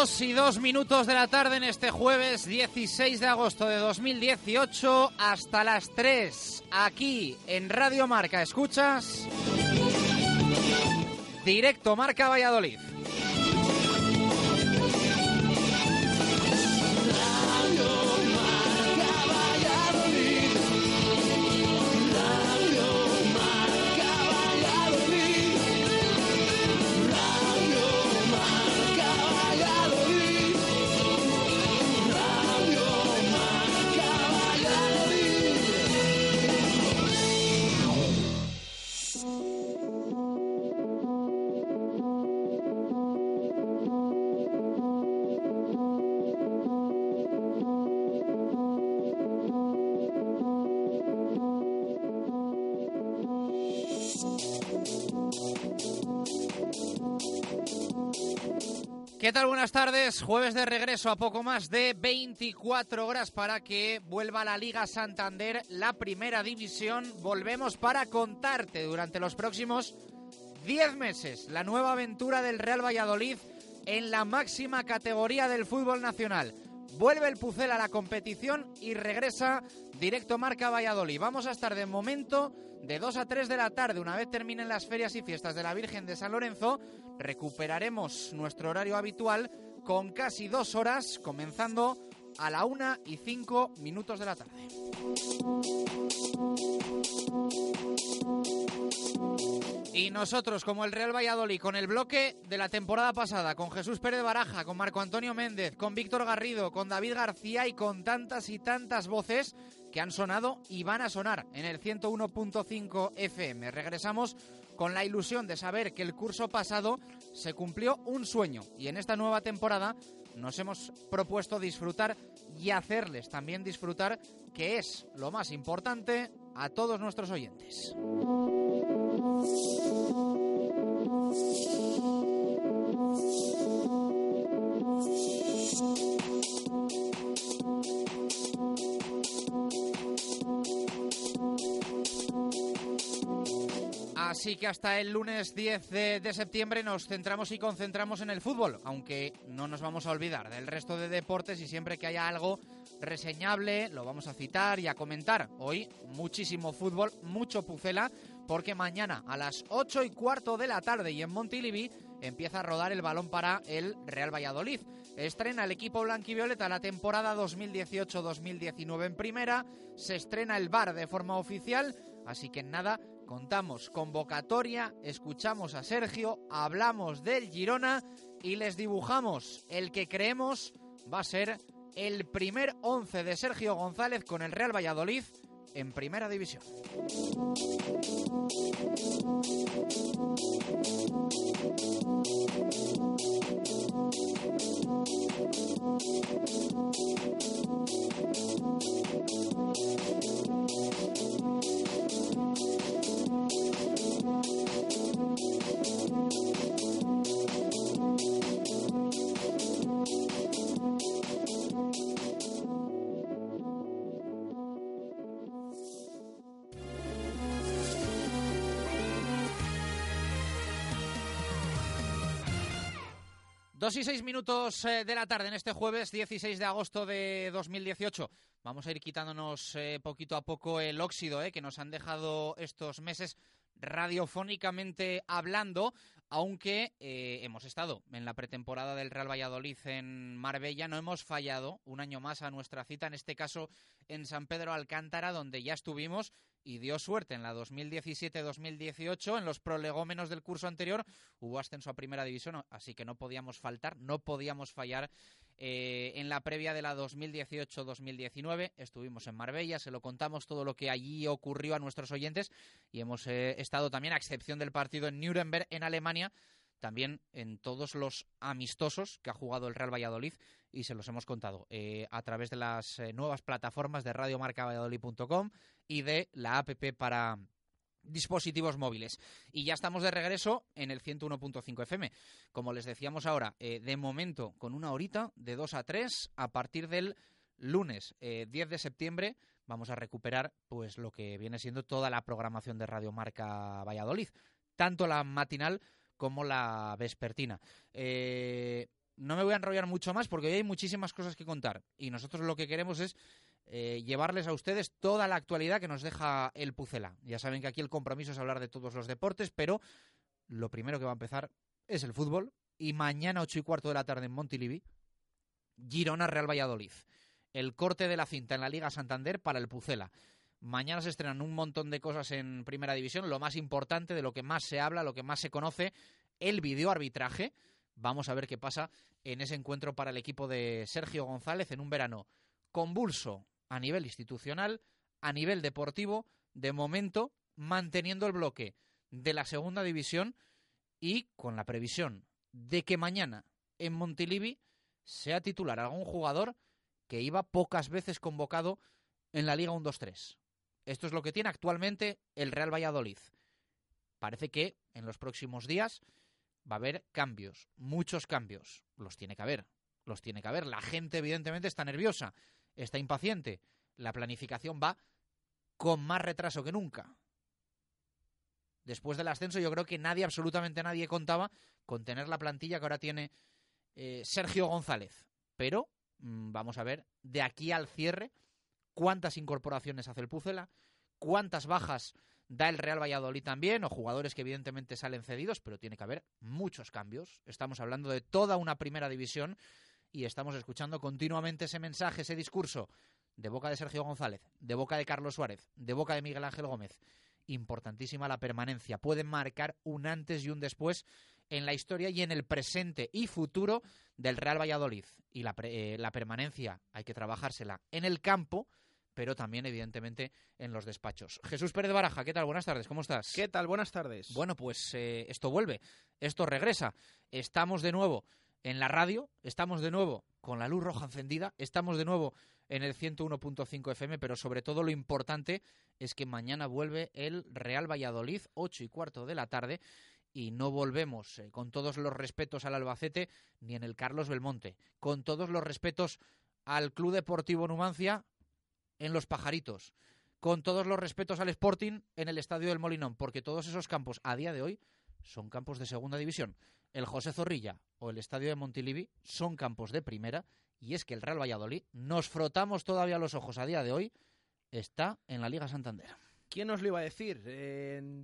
2 y 2 minutos de la tarde en este jueves 16 de agosto de 2018 hasta las 3 aquí en Radio Marca. ¿Escuchas? Directo Marca Valladolid. ¿Qué tal? Buenas tardes. Jueves de regreso a poco más de 24 horas para que vuelva la Liga Santander, la primera división. Volvemos para contarte durante los próximos 10 meses la nueva aventura del Real Valladolid en la máxima categoría del fútbol nacional. Vuelve el Pucel a la competición y regresa directo Marca Valladolid. Vamos a estar de momento de 2 a 3 de la tarde. Una vez terminen las ferias y fiestas de la Virgen de San Lorenzo, recuperaremos nuestro horario habitual con casi dos horas, comenzando a la 1 y 5 minutos de la tarde. Y nosotros, como el Real Valladolid, con el bloque de la temporada pasada, con Jesús Pérez Baraja, con Marco Antonio Méndez, con Víctor Garrido, con David García y con tantas y tantas voces que han sonado y van a sonar en el 101.5 FM. Regresamos con la ilusión de saber que el curso pasado se cumplió un sueño y en esta nueva temporada nos hemos propuesto disfrutar y hacerles también disfrutar, que es lo más importante, a todos nuestros oyentes. Así que hasta el lunes 10 de, septiembre nos centramos y concentramos en el fútbol, aunque no nos vamos a olvidar del resto de deportes y siempre que haya algo reseñable lo vamos a citar y a comentar. Hoy muchísimo fútbol, mucho pucela, porque mañana a las 8 y cuarto de la tarde y en Montilivi empieza a rodar el balón para el Real Valladolid. Estrena el equipo blanquivioleta la temporada 2018-2019 en primera, se estrena el bar de forma oficial, así que nada, contamos convocatoria, escuchamos a Sergio, hablamos del Girona y les dibujamos el que creemos va a ser el primer once de Sergio González con el Real Valladolid en primera división. 2 y 6 minutos eh, de la tarde en este jueves 16 de agosto de 2018. Vamos a ir quitándonos eh, poquito a poco el óxido eh, que nos han dejado estos meses radiofónicamente hablando, aunque hemos estado en la pretemporada del Real Valladolid en Marbella, no hemos fallado un año más a nuestra cita, en este caso en San Pedro Alcántara, donde ya estuvimos y dio suerte en la 2017-2018. En los prolegómenos del curso anterior hubo ascenso a primera división, así que no podíamos faltar, no podíamos fallar. Eh, en la previa de la 2018-2019 estuvimos en Marbella, se lo contamos todo lo que allí ocurrió a nuestros oyentes y hemos eh, estado también, a excepción del partido en Nuremberg, en Alemania, también en todos los amistosos que ha jugado el Real Valladolid y se los hemos contado eh, a través de las eh, nuevas plataformas de radiomarcavalladolid.com y de la APP para dispositivos móviles. Y ya estamos de regreso en el 101.5 FM. Como les decíamos ahora, eh, de momento con una horita de 2 a 3 a partir del lunes 10 de septiembre vamos a recuperar pues lo que viene siendo toda la programación de Radio Marca Valladolid, tanto la matinal como la vespertina. Eh, no me voy a enrollar mucho más porque hoy hay muchísimas cosas que contar y nosotros lo que queremos es eh, llevarles a ustedes toda la actualidad que nos deja el Pucela. Ya saben que aquí el compromiso es hablar de todos los deportes, pero lo primero que va a empezar es el fútbol y mañana ocho y cuarto de la tarde en Montilivi, Girona Real Valladolid. El corte de la cinta en la Liga Santander para el Pucela. Mañana se estrenan un montón de cosas en Primera División, lo más importante, de lo que más se habla, lo que más se conoce, el videoarbitraje. Vamos a ver qué pasa en ese encuentro para el equipo de Sergio González en un verano convulso a nivel institucional, a nivel deportivo, de momento manteniendo el bloque de la segunda división y con la previsión de que mañana en Montilivi sea titular algún jugador que iba pocas veces convocado en la Liga 1-2-3. Esto es lo que tiene actualmente el Real Valladolid. Parece que en los próximos días va a haber cambios, muchos cambios. Los tiene que haber, los tiene que haber. La gente evidentemente está nerviosa, está impaciente. La planificación va con más retraso que nunca. Después del ascenso yo creo que nadie, absolutamente nadie contaba con tener la plantilla que ahora tiene eh, Sergio González. Pero mm, vamos a ver de aquí al cierre cuántas incorporaciones hace el Pucela, cuántas bajas da el Real Valladolid también, o jugadores que evidentemente salen cedidos, pero tiene que haber muchos cambios. Estamos hablando de toda una primera división y estamos escuchando continuamente ese mensaje, ese discurso de boca de Sergio González, de boca de Carlos Suárez, de boca de Miguel Ángel Gómez. Importantísima la permanencia. Pueden marcar un antes y un después en la historia y en el presente y futuro del Real Valladolid. Y la, eh, la permanencia hay que trabajársela en el campo pero también, evidentemente, en los despachos. Jesús Pérez Baraja, ¿qué tal? Buenas tardes, ¿cómo estás? ¿Qué tal? Buenas tardes. Bueno, pues eh, esto vuelve, esto regresa. Estamos de nuevo en la radio, estamos de nuevo con la luz roja encendida, estamos de nuevo en el 101.5 FM, pero sobre todo lo importante es que mañana vuelve el Real Valladolid, 8 y cuarto de la tarde, y no volvemos, eh, con todos los respetos al Albacete, ni en el Carlos Belmonte, con todos los respetos al Club Deportivo Numancia, en Los Pajaritos, con todos los respetos al Sporting en el estadio del Molinón, porque todos esos campos a día de hoy son campos de segunda división. El José Zorrilla o el estadio de Montilivi son campos de primera y es que el Real Valladolid, nos frotamos todavía los ojos a día de hoy, está en la Liga Santander. ¿Quién nos lo iba a decir?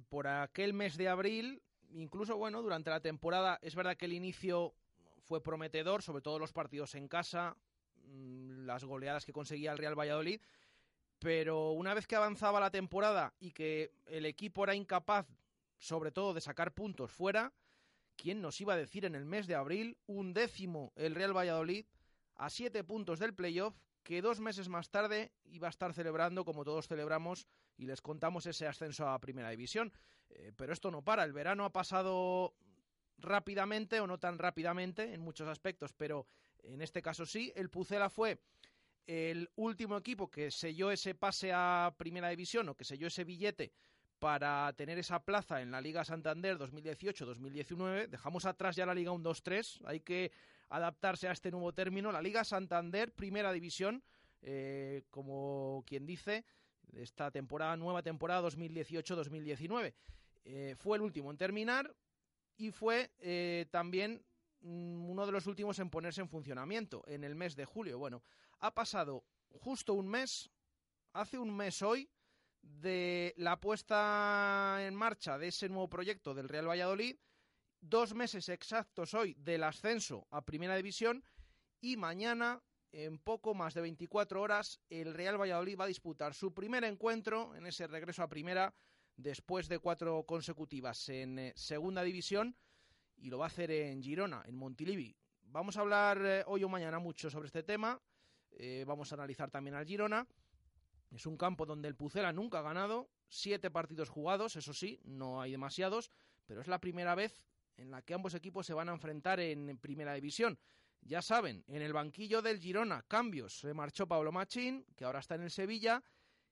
por aquel mes de abril, incluso bueno, durante la temporada, es verdad que el inicio fue prometedor, sobre todo los partidos en casa, mm, las goleadas que conseguía el Real Valladolid, pero una vez que avanzaba la temporada y que el equipo era incapaz, sobre todo, de sacar puntos fuera, ¿quién nos iba a decir en el mes de abril un décimo el Real Valladolid a siete puntos del playoff que dos meses más tarde iba a estar celebrando, como todos celebramos, y les contamos ese ascenso a Primera División. Eh, pero esto no para, el verano ha pasado rápidamente o no tan rápidamente en muchos aspectos, pero en este caso sí. El Pucela fue el último equipo que selló ese pase a Primera División o que selló ese billete para tener esa plaza en la Liga Santander 2018-2019. Dejamos atrás ya la Liga 1-2-3, hay que adaptarse a este nuevo término. La Liga Santander, Primera División, eh, como quien dice, esta temporada, nueva temporada 2018-2019. Eh, fue el último en terminar y fue eh, también mm, uno de los últimos en ponerse en funcionamiento en el mes de julio. Bueno, ha pasado justo un mes, hace un mes hoy, de la puesta en marcha de ese nuevo proyecto del Real Valladolid, dos meses exactos hoy del ascenso a Primera División y mañana, en poco más de 24 horas, el Real Valladolid va a disputar su primer encuentro en ese regreso a Primera después de cuatro consecutivas en eh, Segunda División y lo va a hacer en Girona, en Montilivi. Vamos a hablar eh, hoy o mañana mucho sobre este tema. Eh, vamos a analizar también al Girona. Es un campo donde el Pucela nunca ha ganado, siete partidos jugados, eso sí, no hay demasiados, pero es la primera vez en la que ambos equipos se van a enfrentar en Primera División. Ya saben, en el banquillo del Girona, cambios. Se marchó Pablo Machín, que ahora está en el Sevilla,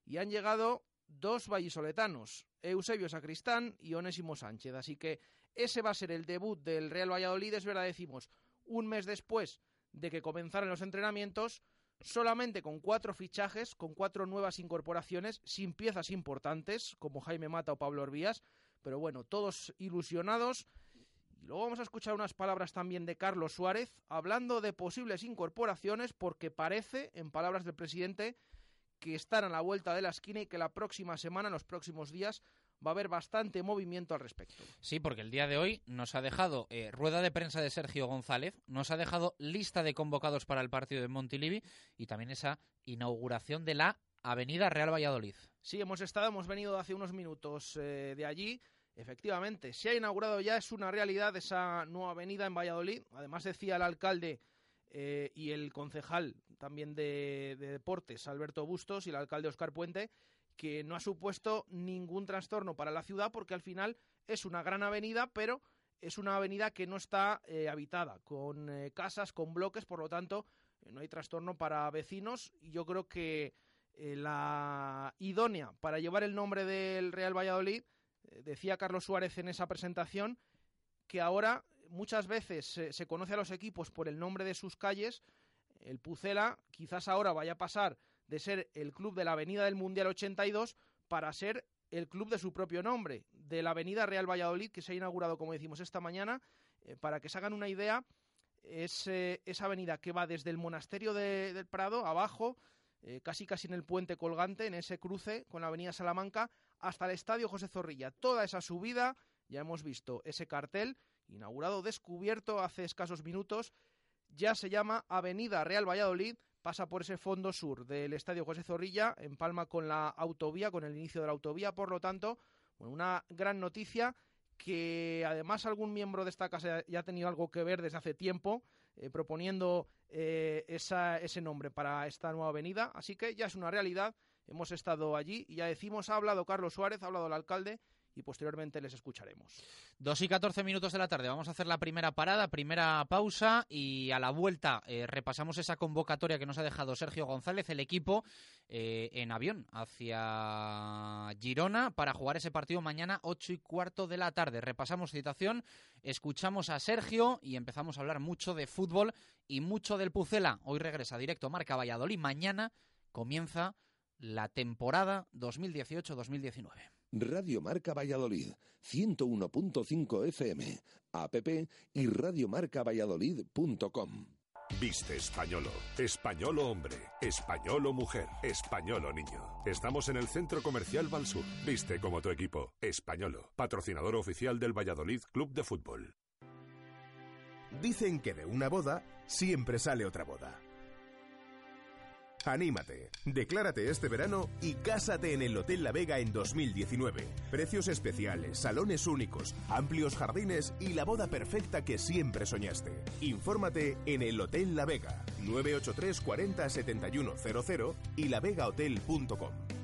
y han llegado dos vallisoletanos, Eusebio Sacristán y Onésimo Sánchez. Así que ese va a ser el debut del Real Valladolid, es verdad, decimos, un mes después de que comenzaran los entrenamientos, solamente con cuatro fichajes, con cuatro nuevas incorporaciones, sin piezas importantes, como Jaime Mata o Pablo Orbías, pero bueno, todos ilusionados. Luego vamos a escuchar unas palabras también de Carlos Suárez, hablando de posibles incorporaciones, porque parece, en palabras del presidente, que están a la vuelta de la esquina y que la próxima semana, en los próximos días, va a haber bastante movimiento al respecto. Sí, porque el día de hoy nos ha dejado eh, rueda de prensa de Sergio González, nos ha dejado lista de convocados para el partido de Montilivi y también esa inauguración de la Avenida Real Valladolid. Sí, hemos estado, hemos venido hace unos minutos eh, de allí Efectivamente, se ha inaugurado ya, es una realidad esa nueva avenida en Valladolid. Además decía el alcalde eh, y el concejal también de, deportes, Alberto Bustos, y el alcalde Oscar Puente, que no ha supuesto ningún trastorno para la ciudad porque al final es una gran avenida, pero es una avenida que no está eh, habitada, con eh, casas, con bloques, por lo tanto no hay trastorno para vecinos. Y yo creo que la idónea para llevar el nombre del Real Valladolid eh, decía Carlos Suárez en esa presentación que ahora muchas veces se, conoce a los equipos por el nombre de sus calles. El Pucela quizás ahora vaya a pasar de ser el club de la Avenida del Mundial 82 para ser el club de su propio nombre, de la Avenida Real Valladolid, que se ha inaugurado, como decimos, esta mañana. Eh, para que se hagan una idea, es eh, esa avenida que va desde el monasterio del Prado, abajo, casi casi en el puente colgante, en ese cruce con la Avenida Salamanca, hasta el Estadio José Zorrilla. Toda esa subida, ya hemos visto ese cartel, inaugurado, descubierto hace escasos minutos, ya se llama Avenida Real Valladolid, pasa por ese fondo sur del Estadio José Zorrilla, en palma con la autovía, con el inicio de la autovía, por lo tanto, una gran noticia que además algún miembro de esta casa ya ha tenido algo que ver desde hace tiempo, eh, proponiendo eh, ese nombre para esta nueva avenida, así que ya es una realidad. Hemos estado allí y ya decimos, ha hablado Carlos Suárez, ha hablado el alcalde y posteriormente les escucharemos. Dos y catorce minutos de la tarde. Vamos a hacer la primera parada, primera pausa y a la vuelta eh, repasamos esa convocatoria que nos ha dejado Sergio González, el equipo eh, en avión hacia Girona para jugar ese partido mañana ocho y cuarto de la tarde. Repasamos citación, escuchamos a Sergio y empezamos a hablar mucho de fútbol y mucho del Pucela. Hoy regresa directo Marca Valladolid. Mañana comienza la temporada 2018-2019. Radio Marca Valladolid, 101.5 FM, app y radiomarcavalladolid.com. Viste españolo, españolo hombre, españolo mujer, españolo niño. Estamos en el Centro Comercial Valsur. Viste como tu equipo, españolo, patrocinador oficial del Valladolid Club de Fútbol. Dicen que de una boda siempre sale otra boda. Anímate, declárate este verano y cásate en el Hotel La Vega en 2019. Precios especiales, salones únicos, amplios jardines y la boda perfecta que siempre soñaste. Infórmate en el Hotel La Vega, 983 40 7100 y lavegahotel.com.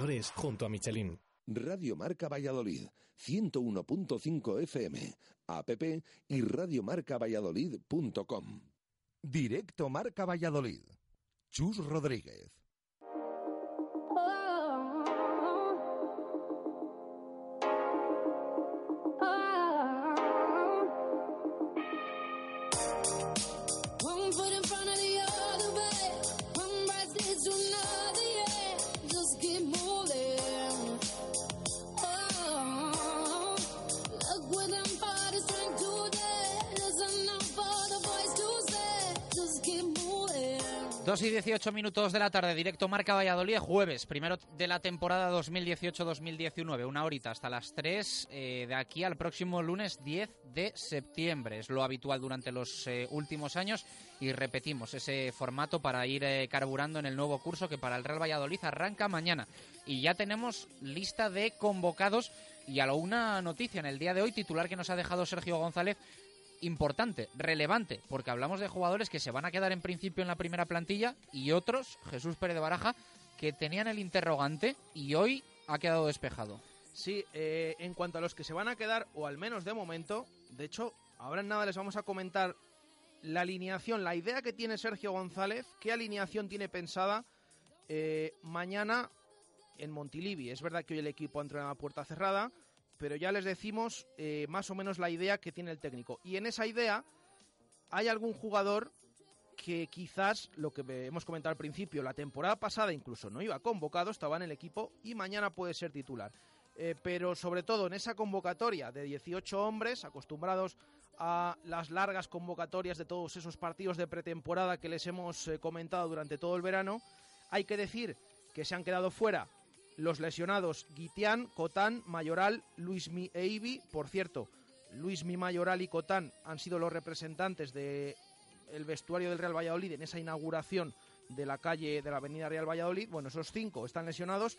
junto a Michelin. Radio Marca Valladolid, 101.5 FM, app y radiomarcavalladolid.com. Directo Marca Valladolid. Chus Rodríguez. Y 18 minutos de la tarde, directo Marca Valladolid, jueves, primero de la temporada 2018-2019, una horita hasta las 3, eh, de aquí al próximo lunes 10 de septiembre. Es lo habitual durante los eh, últimos años y repetimos ese formato para ir eh, carburando en el nuevo curso que para el Real Valladolid arranca mañana. Y ya tenemos lista de convocados y alguna noticia en el día de hoy, titular que nos ha dejado Sergio González importante, relevante, porque hablamos de jugadores que se van a quedar en principio en la primera plantilla y otros, Jesús Pérez de Baraja, que tenían el interrogante y hoy ha quedado despejado. Sí, eh, en cuanto a los que se van a quedar, o al menos de momento, de hecho, ahora en nada les vamos a comentar la alineación, la idea que tiene Sergio González, qué alineación tiene pensada eh, mañana en Montilivi. Es verdad que hoy el equipo entra en la puerta cerrada, pero ya les decimos eh, más o menos la idea que tiene el técnico. Y en esa idea hay algún jugador que quizás, lo que hemos comentado al principio, la temporada pasada incluso no iba convocado, estaba en el equipo y mañana puede ser titular. Eh, pero sobre todo en esa convocatoria de 18 hombres, acostumbrados a las largas convocatorias de todos esos partidos de pretemporada que les hemos eh, comentado durante todo el verano, hay que decir que se han quedado fuera los lesionados Guitián, Cotán, Mayoral, Luismi e Ibi. Por cierto, Luismi, Mayoral y Cotán han sido los representantes del el vestuario del Real Valladolid en esa inauguración de la calle de la Avenida Real Valladolid. Bueno, esos cinco están lesionados.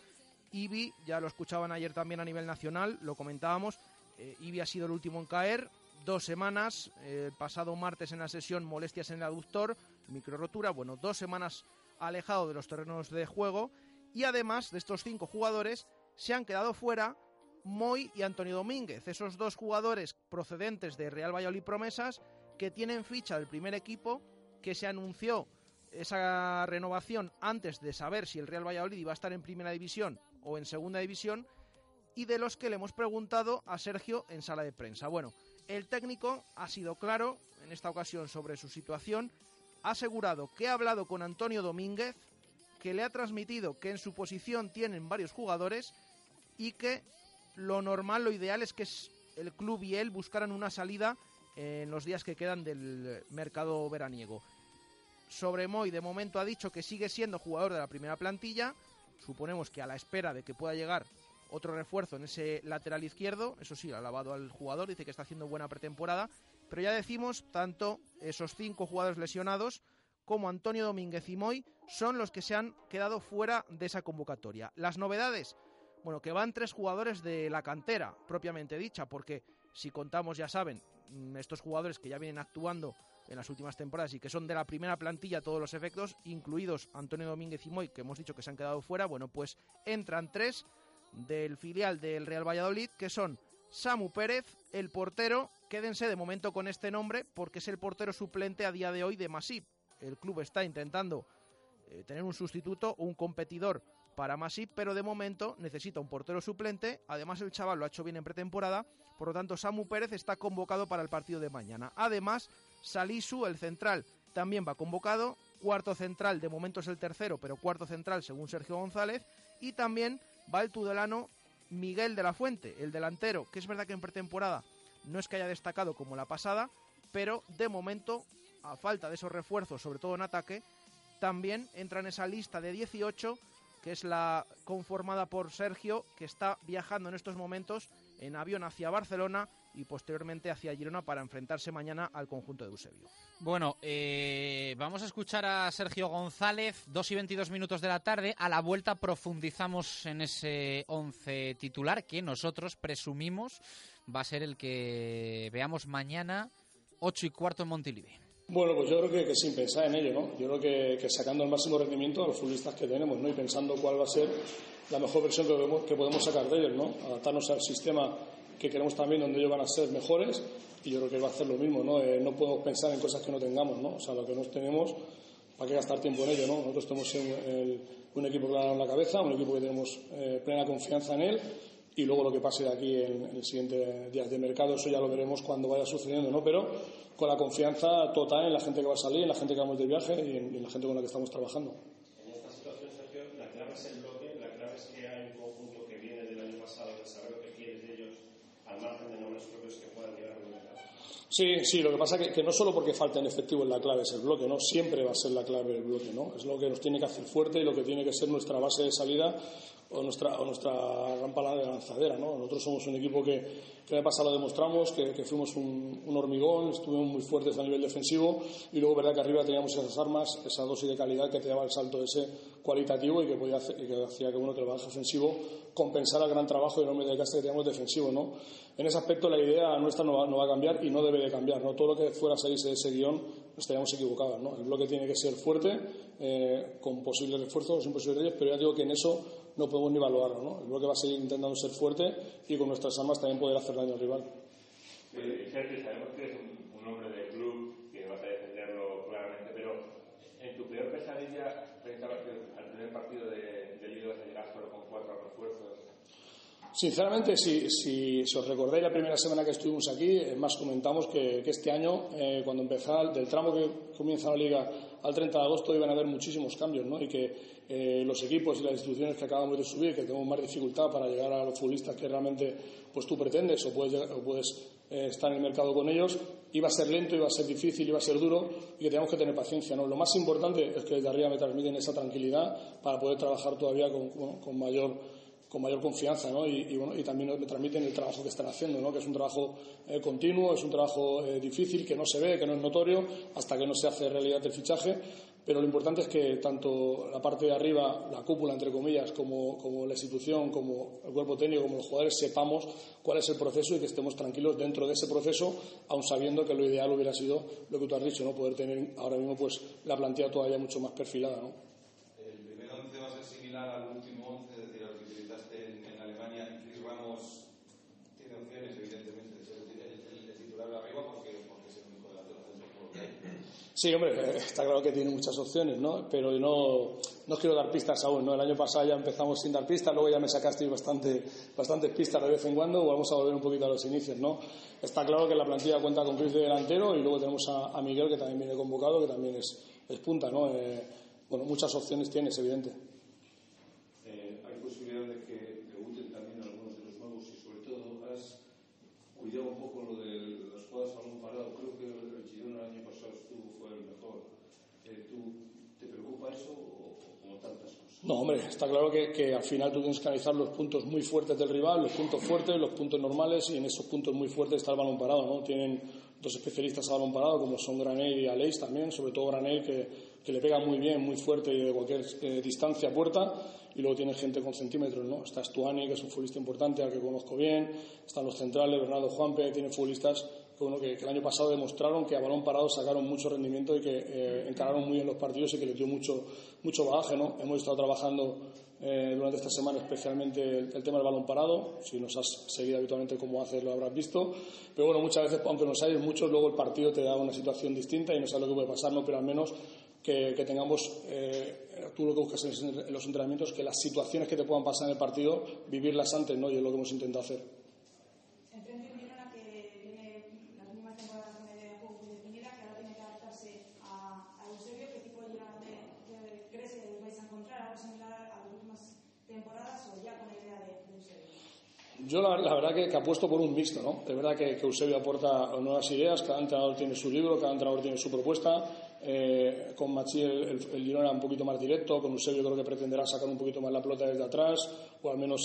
Ibi, ya lo escuchaban ayer también a nivel nacional, lo comentábamos. Eh, Ibi ha sido el último en caer. dos semanas, el pasado martes en la sesión molestias en el aductor, microrotura, bueno, dos semanas alejado de los terrenos de juego y además de estos cinco jugadores se han quedado fuera Moy y Antonio Domínguez, esos dos jugadores procedentes de Real Valladolid Promesas que tienen ficha del primer equipo, que se anunció esa renovación antes de saber si el Real Valladolid iba a estar en primera división o en segunda división y de los que le hemos preguntado a Sergio en sala de prensa. Bueno, el técnico ha sido claro en esta ocasión sobre su situación, ha asegurado que ha hablado con Antonio Domínguez, que le ha transmitido que en su posición tienen varios jugadores y que lo normal, lo ideal es que el club y él buscaran una salida en los días que quedan del mercado veraniego. Sobre Moy, de momento ha dicho que sigue siendo jugador de la primera plantilla. Suponemos que a la espera de que pueda llegar otro refuerzo en ese lateral izquierdo. Eso sí, ha alabado al jugador, dice que está haciendo buena pretemporada. Pero ya decimos, tanto esos cinco jugadores lesionados como Antonio Domínguez y Moy son los que se han quedado fuera de esa convocatoria. Las novedades, bueno, que van tres jugadores de la cantera, propiamente dicha, porque si contamos, ya saben, mm, estos jugadores que ya vienen actuando en las últimas temporadas y que son de la primera plantilla todos los efectos, incluidos Antonio Domínguez y Moy, que hemos dicho que se han quedado fuera, bueno, pues entran tres del filial del Real Valladolid, que son Samu Pérez, el portero, quédense de momento con este nombre porque es el portero suplente a día de hoy de Masip. El club está intentando eh, tener un sustituto un competidor para Masip, pero de momento necesita un portero suplente. Además, el chaval lo ha hecho bien en pretemporada, por lo tanto, Samu Pérez está convocado para el partido de mañana. Además, Salisu, el central, también va convocado. Cuarto central, de momento es el tercero, pero cuarto central según Sergio González. Y también va el tudelano Miguel de la Fuente, el delantero, que es verdad que en pretemporada no es que haya destacado como la pasada, pero de momento, a falta de esos refuerzos, sobre todo en ataque, también entra en esa lista de 18 que es la conformada por Sergio, que está viajando en estos momentos en avión hacia Barcelona y posteriormente hacia Girona para enfrentarse mañana al conjunto de Eusebio. Bueno, eh, vamos a escuchar a Sergio González, 2 y 22 minutos de la tarde. A la vuelta profundizamos en ese 11 titular que nosotros presumimos va a ser el que veamos mañana, 8 y cuarto en Montilivi. Bueno, pues yo creo que, sin pensar en ello, ¿no? Yo creo que, que, sacando el máximo rendimiento a los futbolistas que tenemos, ¿no? Y pensando cuál va a ser la mejor versión que podemos, que podemos sacar de ellos, ¿no? Adaptarnos al sistema que queremos también, donde ellos van a ser mejores, y yo creo que va a hacer lo mismo, ¿no? Eh, no podemos pensar en cosas que no tengamos, ¿no? O sea, lo que no tenemos, ¿para qué gastar tiempo en ello, no? Nosotros tenemos un, un equipo claro en la cabeza, un equipo que tenemos eh, plena confianza en él, y luego lo que pase de aquí en, en el siguiente días de mercado, eso ya lo veremos cuando vaya sucediendo, ¿no? Pero con la confianza total en la gente que va a salir, en la gente que vamos de viaje y en, en la gente con la que estamos trabajando. En esta situación, Sergio, la clave es el bloque, la clave es que hay un conjunto que viene del año pasado, de saber lo que quieres de ellos, al margen de nombres propios que puedan llegar a mercado. Sí, sí, lo que pasa es que, no solo porque falten efectivos la clave es el bloque, ¿no? Siempre va a ser la clave el bloque, ¿no? Es lo que nos tiene que hacer fuerte y lo que tiene que ser nuestra base de salida o nuestra, o nuestra rampa de lanzadera. ¿no? Nosotros somos un equipo que, que el pasado lo demostramos, que, que fuimos un, un, hormigón, estuvimos muy fuertes a nivel defensivo y luego verdad que arriba teníamos esas armas, esa dosis de calidad que te daba el salto ese cualitativo y que, podía hacer, y que hacía que uno que el trabajo ofensivo compensara el gran trabajo y el nombre de casa que teníamos defensivo. ¿no? En ese aspecto la idea nuestra no va, no va a cambiar y no debe de cambiar. ¿no? Todo lo que fuera a salirse de ese guion estaríamos equivocados. ¿no? El bloque tiene que ser fuerte, eh, con posibles refuerzos sin posibles ellos, pero ya digo que en eso no podemos ni valorarlo. ¿no? El bloque va a seguir intentando ser fuerte y con nuestras armas también poder hacer daño al rival. Eh, sabemos que es un, un, hombre de club que vas a defenderlo claramente, pero en tu peor pesadilla pensabas que al primer partido de, de Liga vas a llegar solo con cuatro refuerzos. Sinceramente, si, si, si, os recordáis la primera semana que estuvimos aquí, más comentamos que, que este año, eh, cuando empezaba del tramo que comienza la liga al 30 de agosto, iban a haber muchísimos cambios, ¿no? Y que eh, los equipos y las instituciones que acabamos de subir, que tenemos más dificultad para llegar a los futbolistas que realmente pues tú pretendes o puedes, o puedes eh, estar en el mercado con ellos, iba a ser lento, iba a ser difícil, iba a ser duro y que tenemos que tener paciencia. ¿no? Lo más importante es que desde arriba me transmiten esa tranquilidad para poder trabajar todavía con, con, con mayor con mayor confianza ¿no? y, y, bueno, y, también me transmiten el trabajo que están haciendo, ¿no? que es un trabajo eh, continuo, es un trabajo eh, difícil, que no se ve, que no es notorio, hasta que no se hace realidad el fichaje, pero lo importante es que tanto la parte de arriba, la cúpula, entre comillas, como, la institución, como el cuerpo técnico, como los jugadores, sepamos cuál es el proceso y que estemos tranquilos dentro de ese proceso, aun sabiendo que lo ideal hubiera sido lo que tú has dicho, ¿no? poder tener ahora mismo pues, la plantilla todavía mucho más perfilada. ¿no? El primer once va a ser similar al último once, es decir, al que utilizaste en, Alemania. Chris Ramos tiene opciones, evidentemente, de ser el, titular de arriba porque, porque es el único delantero centro que hay. Sí, hombre, está claro que tiene muchas opciones, ¿no? Pero no, no quiero dar pistas aún, ¿no? El año pasado ya empezamos sin dar pistas, luego ya me sacaste bastante, bastantes pistas de vez en cuando, vamos a volver un poquito a los inicios, ¿no? Está claro que la plantilla cuenta con Chris de delantero y luego tenemos a, Miguel, que también viene convocado, que también es, es punta, ¿no? Eh, bueno, muchas opciones tienes, evidente. No, hombre, está claro que, al final tú tienes que analizar los puntos muy fuertes del rival, los puntos fuertes, los puntos normales, y en esos puntos muy fuertes está el balón parado, ¿no? Tienen dos especialistas a balón parado, como son Granel y Aleix también, sobre todo Granel, que, le pega muy bien, muy fuerte y de cualquier eh, distancia a puerta, y luego tiene gente con centímetros, ¿no? Está Stuani, que es un futbolista importante, al que conozco bien, están los centrales, Bernardo Juanpe, tiene futbolistas que, el año pasado demostraron que a balón parado sacaron mucho rendimiento y que eh, encararon muy bien los partidos y que les dio mucho, mucho bagaje. ¿no? Hemos estado trabajando eh, durante esta semana especialmente el, tema del balón parado. Si nos has seguido habitualmente como haces, lo habrás visto. Pero bueno, muchas veces, aunque no sabes mucho, luego el partido te da una situación distinta y no sabes lo que puede pasar, ¿no? pero al menos que, tengamos, eh, tú lo que buscas en, los entrenamientos, que las situaciones que te puedan pasar en el partido, vivirlas antes, ¿no? y es lo que hemos intentado hacer. Yo la, verdad que, apuesto por un mixto, ¿no? De verdad que, Eusebio aporta nuevas ideas, cada entrenador tiene su libro, cada entrenador tiene su propuesta. Eh, con Machi el, el, era un poquito más directo, con Eusebio creo que pretenderá sacar un poquito más la pelota desde atrás, o al menos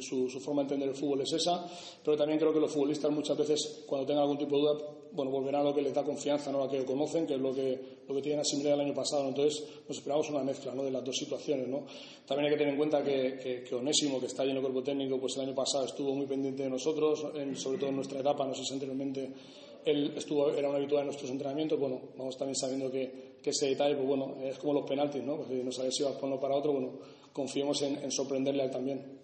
su, su, forma de entender el fútbol es esa. Pero también creo que los futbolistas muchas veces, cuando tengan algún tipo de duda, bueno, volverán a lo que les da confianza, ¿no? a lo que conocen, que es lo que, lo que tienen asimilado el año pasado. Entonces, nos esperamos una mezcla ¿no? de las dos situaciones. ¿no? También hay que tener en cuenta que, que, Onésimo, que está lleno de cuerpo técnico, pues el año pasado estuvo muy pendiente de nosotros, sobre todo en nuestra etapa, no sé si anteriormente él estuvo, era una habitual en nuestros entrenamientos. Bueno, vamos también sabiendo que, que ese detalle, pues bueno, es como los penaltis, ¿no? Porque no sabes si vas por uno para otro, bueno, confiemos en, en sorprenderle a él también.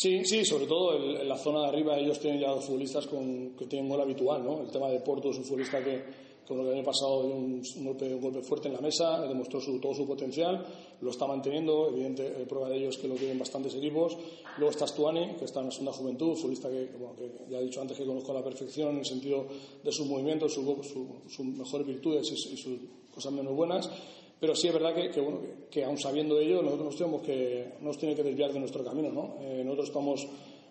Sí, sí, sobre todo en la zona de arriba ellos tienen ya futbolistas con, que tienen gol habitual, ¿no? El tema de Porto es un futbolista que, como el año pasado dio un, golpe, un, golpe, fuerte en la mesa, demostró todo su potencial, lo está manteniendo, evidente, eh, prueba de ello es que lo tienen bastantes equipos. Luego está Stuani, que está en la segunda juventud, futbolista que, bueno, que ya he dicho antes que conozco a la perfección en el sentido de sus movimientos, sus mejores virtudes y sus cosas menos buenas pero sí es verdad que, bueno, que, aún sabiendo ello, nosotros nos, tenemos que, nos tiene que desviar de nuestro camino. ¿no? Eh, nosotros estamos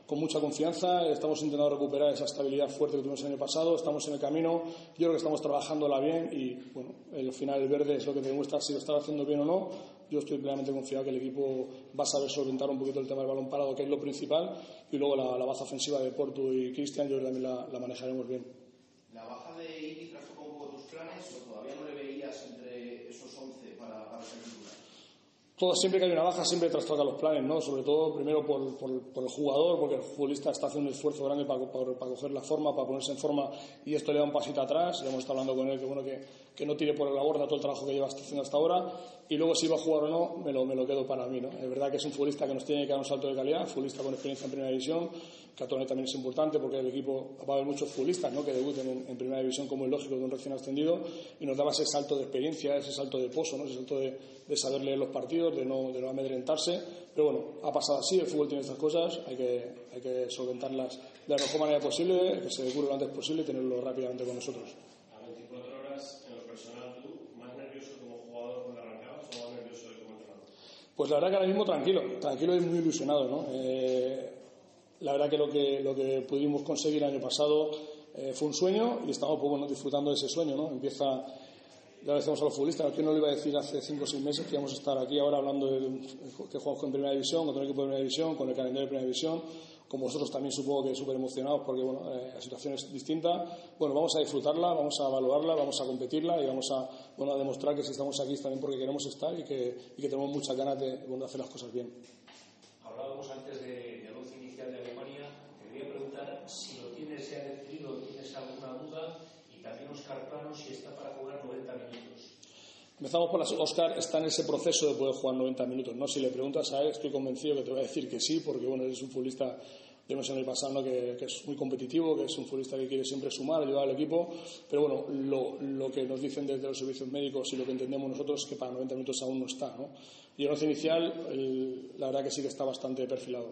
con mucha confianza, estamos intentando recuperar esa estabilidad fuerte que tuvimos el año pasado, estamos en el camino, yo creo que estamos trabajándola bien y bueno, al final el verde es lo que demuestra si lo está haciendo bien o no. Yo estoy plenamente confiado que el equipo va a saber solventar un poquito el tema del balón parado, que es lo principal, y luego la, baza ofensiva de Porto y Cristian, yo creo que también la, manejaremos bien. ¿La baja de Iki trajo un poco tus planes o todavía no le veías entre esos 11 para, para ser todo, siempre que hay una baja, siempre trastoca los planes, ¿no? Sobre todo, primero por, el jugador, porque el futbolista está haciendo un esfuerzo grande para, coger la forma, para ponerse en forma, y esto le da un pasito atrás. Ya hemos estado hablando con él que, bueno, que, que no tire por la borda todo el trabajo que lleva haciendo hasta ahora. Y luego, si va a jugar o no, me lo, me lo quedo para mí, ¿no? Es verdad que es un futbolista que nos tiene que dar un salto de calidad, futbolista con experiencia en primera división, que también es importante porque el equipo va a haber muchos futbolistas ¿no? que debuten en, primera división como es lógico de un recién ascendido y nos daba ese salto de experiencia, ese salto de pozo, ¿no? ese salto de, de saber leer los partidos, de no, de no amedrentarse. Pero bueno, ha pasado así, el fútbol tiene estas cosas, hay que, hay que solventarlas de la mejor manera posible, que se cure lo antes posible y tenerlo rápidamente con nosotros. A 24 horas, en lo personal, ¿tú más nervioso como jugador cuando arrancabas o más nervioso como entrenador? Pues la verdad que ahora mismo tranquilo, tranquilo y muy ilusionado, ¿no? Eh, la verdad que lo que, lo que pudimos conseguir el año pasado eh, fue un sueño y estamos pues, disfrutando de ese sueño. ¿no? Empieza ya le decimos a los futbolistas, que no lo iba a decir hace cinco o seis meses que íbamos a estar aquí ahora hablando de que jugamos en Primera División, con el equipo de Primera División, con el calendario de Primera División, como vosotros también supongo que súper emocionados porque bueno, eh, la situación es distinta. Bueno, vamos a disfrutarla, vamos a evaluarla, vamos a competirla y vamos a, bueno, demostrar que si estamos aquí es también porque queremos estar y que, y que tenemos muchas ganas de, de hacer las cosas bien. Hablábamos antes de, de once inicial de Alemania. Te quería preguntar si lo tienes ya decidido, tienes alguna duda y también Oscar Plano si está para jugar 90 minutos. Empezamos por las. Oscar está en ese proceso de poder jugar 90 minutos. ¿no? Si le preguntas a él, estoy convencido que te va a decir que sí, porque bueno, es un futbolista, vemos en el pasado que, es muy competitivo, que es un futbolista que quiere siempre sumar, ayudar al equipo. Pero bueno, lo, lo, que nos dicen desde los servicios médicos y lo que entendemos nosotros es que para 90 minutos aún no está. ¿no? Y el once inicial, la verdad que sí que está bastante perfilado.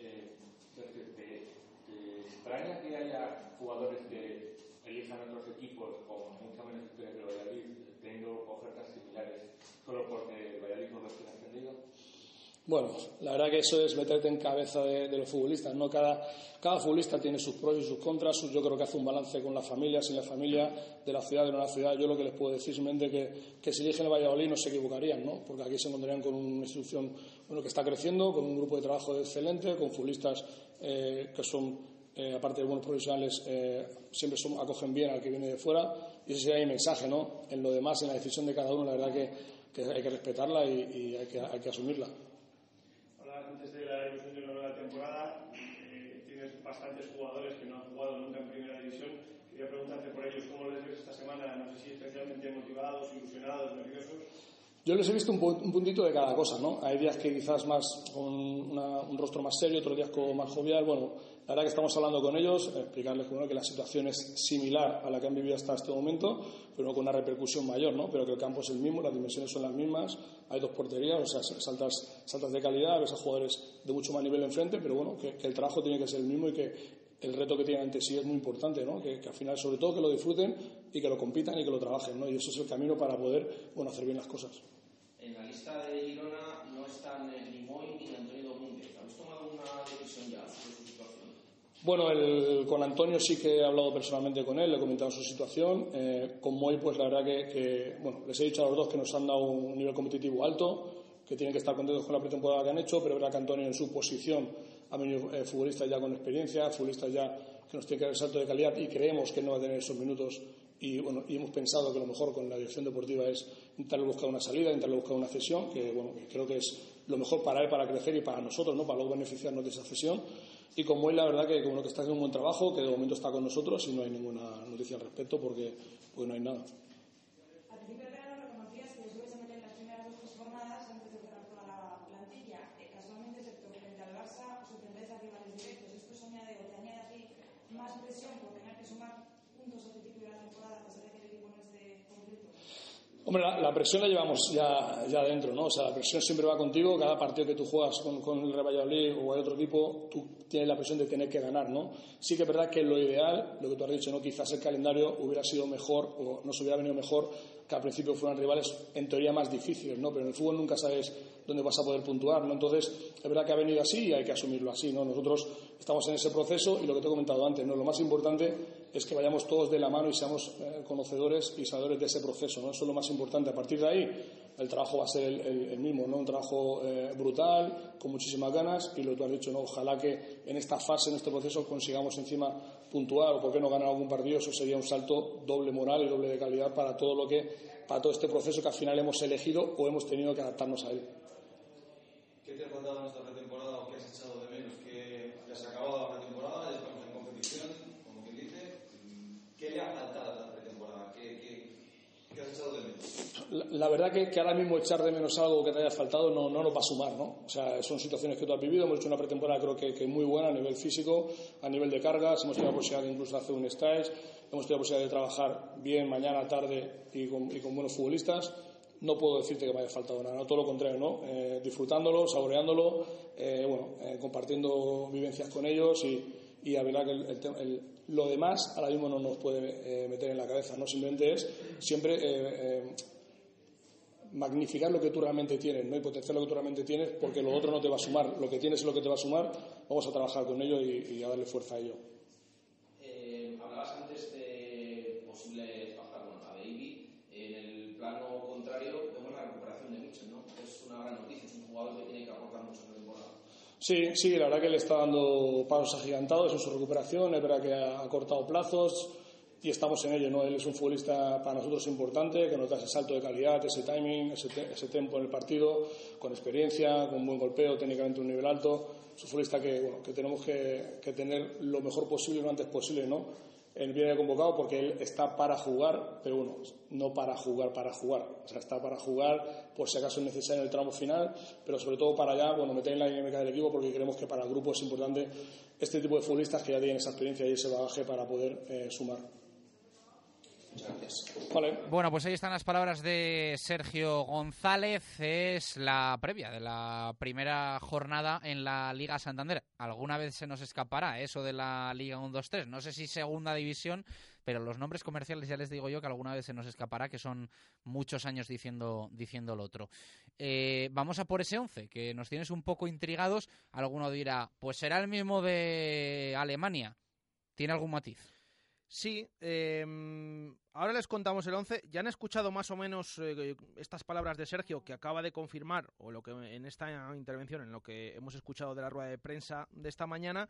Eh, ¿te, te, te extraña que haya jugadores que elijan otros equipos con mucha menos experiencia que Valladolid, teniendo ofertas similares, solo porque Valladolid no los tiene ascendido? Bueno, la verdad que eso es meterte en cabeza de, los futbolistas, ¿no? Cada, futbolista tiene sus pros y sus contras, yo creo que hace un balance con la familia, sin la familia, de la ciudad, de no la ciudad. Yo lo que les puedo decir simplemente que, que si eligen el Valladolid no se equivocarían, ¿no? Porque aquí se encontrarían con una institución que está creciendo, con un grupo de trabajo excelente, con futbolistas eh, que son, eh, aparte de buenos profesionales, eh, siempre acogen bien al que viene de fuera. Y ese sería mi mensaje, ¿no? En lo demás, en la decisión de cada uno, la verdad que, hay que respetarla y, hay que asumirla. Antes de la ilusión de una nueva temporada, eh, tienes bastantes jugadores que no han jugado nunca en primera división. Quería preguntarte por ellos cómo les ves esta semana, no sé si especialmente motivados, ilusionados, nerviosos. Yo les he visto un, un, puntito de cada cosa, ¿no? Hay días que quizás más con una, un rostro más serio, otros días como más jovial. Bueno, verdad que estamos hablando con ellos, explicarles bueno, que la situación es similar a la que han vivido hasta este momento, pero con una repercusión mayor, ¿no? Pero que el campo es el mismo, las dimensiones son las mismas, hay dos porterías, o sea, saltas, saltas de calidad, ves a jugadores de mucho más nivel enfrente, pero bueno, que, que el trabajo tiene que ser el mismo y que el reto que tienen ante sí es muy importante, ¿no? Que, que, al final, sobre todo, que lo disfruten y que lo compitan y que lo trabajen, ¿no? Y eso es el camino para poder, bueno, hacer bien las cosas. En la lista de Girona no están ni Moy ni Antonio Domínguez. ¿Habéis tomado una decisión ya? Bueno, con Antonio sí que he hablado personalmente con él, le he comentado su situación. Eh, con Moy, pues la verdad que, les he dicho a los dos que nos han dado un nivel competitivo alto, que tienen que estar contentos con la pretemporada que han hecho, pero es verdad que Antonio en su posición ha venido eh, futbolistas ya con experiencia, futbolistas ya que nos tienen que dar el salto de calidad y creemos que no va a tener esos minutos y, y hemos pensado que lo mejor con la dirección deportiva es intentar buscar una salida, intentar buscar una cesión, que, bueno, creo que es lo mejor para él, para crecer y para nosotros, ¿no? para luego beneficiarnos de esa cesión. Y como él, la verdad que, como que está haciendo un buen trabajo, que de momento está con nosotros y no hay ninguna noticia al respecto porque, porque no hay nada. La, presión la llevamos ya, ya dentro, ¿no? O sea, la presión siempre va contigo. Cada partido que tú juegas con, con el Real Valladolid o el otro equipo, tú tienes la presión de tener que ganar, ¿no? Sí que es verdad que lo ideal, lo que tú has dicho, ¿no? Quizás el calendario hubiera sido mejor o nos hubiera venido mejor que al principio fueran rivales en teoría más difíciles, ¿no? Pero en el fútbol nunca sabes dónde vas a poder puntuar, ¿no? Entonces, es verdad que ha venido así y hay que asumirlo así, ¿no? Nosotros estamos en ese proceso y lo que te he comentado antes, ¿no? Lo más importante es que vayamos todos de la mano y seamos eh, conocedores y sabedores de ese proceso, ¿no? Eso es lo más importante. A partir de ahí, el trabajo va a ser el, mismo, ¿no? Un trabajo eh, brutal, con muchísimas ganas y lo que tú has dicho, ¿no? Ojalá que en esta fase, en este proceso, consigamos encima puntuar o, por qué no, ganar algún partido. Eso sería un salto doble moral y doble de calidad para todo lo que para todo este proceso que al final hemos elegido o hemos tenido que adaptarnos a él. ¿Qué te ha faltado en esta pretemporada o qué has echado de menos? Que ya se ha acabado la pretemporada, ya estamos en competición, como quien dice. ¿Qué le ha faltado a la pretemporada? ¿Qué, qué, qué has echado de menos? La, verdad que, que, ahora mismo echar de menos algo que te haya faltado no, no nos va a sumar, ¿no? O sea, son situaciones que tú has vivido. Hemos hecho una pretemporada creo que, que muy buena a nivel físico, a nivel de cargas. Hemos tenido la posibilidad de incluso hacer un stage hemos tenido la posibilidad de trabajar bien mañana, tarde y con, y con buenos futbolistas. No puedo decirte que me haya faltado nada, no, todo lo contrario, ¿no? Eh, disfrutándolo, saboreándolo, eh, bueno, eh, compartiendo vivencias con ellos y, y la verdad que el, el, el, lo demás ahora mismo no nos puede meter en la cabeza, ¿no? Simplemente es siempre magnificar lo que tú realmente tienes ¿no? y potenciar lo que tú realmente tienes porque lo otro no te va a sumar. Lo que tienes es lo que te va a sumar. Vamos a trabajar con ello y, y a darle fuerza a ello. Eh, hablabas antes de posibles bajar bueno, a Baby. En el plano contrario, vemos la recuperación de Mitchell, ¿no? Es una gran noticia, es un jugador que tiene que aportar mucho en temporada. Sí, sí, la verdad que le está dando pasos agigantados en su recuperación. Es verdad que ha cortado plazos y estamos en ello. ¿no? Él es un futbolista para nosotros importante, que nos da ese salto de calidad, ese timing, ese, ese tempo en el partido, con experiencia, con buen golpeo, técnicamente un nivel alto. Es un futbolista que, bueno, que tenemos que, que tener lo mejor posible lo antes posible, ¿no? él viene convocado porque él está para jugar, pero bueno, no para jugar, para jugar. O sea, está para jugar por si acaso es necesario en el tramo final, pero sobre todo para allá, bueno, meter en la dinámica del equipo porque creemos que para el grupo es importante este tipo de futbolistas que ya tienen esa experiencia y ese bagaje para poder eh, sumar. Bueno, pues ahí están las palabras de Sergio González. Es la previa de la primera jornada en la Liga Santander. Alguna vez se nos escapará eso de la Liga 1-2-3. No sé si segunda división, pero los nombres comerciales ya les digo yo que alguna vez se nos escapará, que son muchos años diciendo, diciendo lo otro. Eh, vamos a por ese 11, que nos tienes un poco intrigados. Alguno dirá, pues será el mismo de Alemania. ¿Tiene algún matiz? Sí, em, ahora les contamos el 11. Ya han escuchado más o menos eh, estas palabras de Sergio, que acaba de confirmar, o lo que en esta intervención, en lo que hemos escuchado de la rueda de prensa de esta mañana,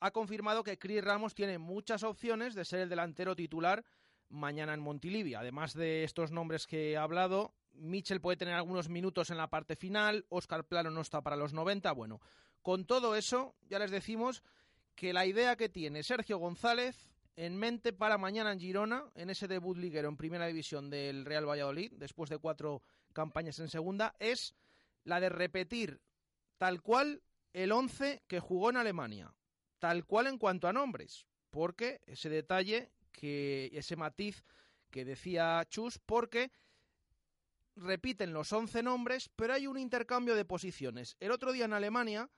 ha confirmado que Chris Ramos tiene muchas opciones de ser el delantero titular mañana en Montilivi. Además de estos nombres que he hablado, Mitchell puede tener algunos minutos en la parte final, Oscar Plano no está para los 90. Bueno, con todo eso, ya les decimos que la idea que tiene Sergio González en mente para mañana en Girona, en ese debut liguero en primera división del Real Valladolid, después de cuatro campañas en segunda, es la de repetir tal cual el 11 que jugó en Alemania, tal cual en cuanto a nombres, porque ese detalle, que ese matiz que decía Chus, porque repiten los 11 nombres, pero hay un intercambio de posiciones. El otro día en Alemania,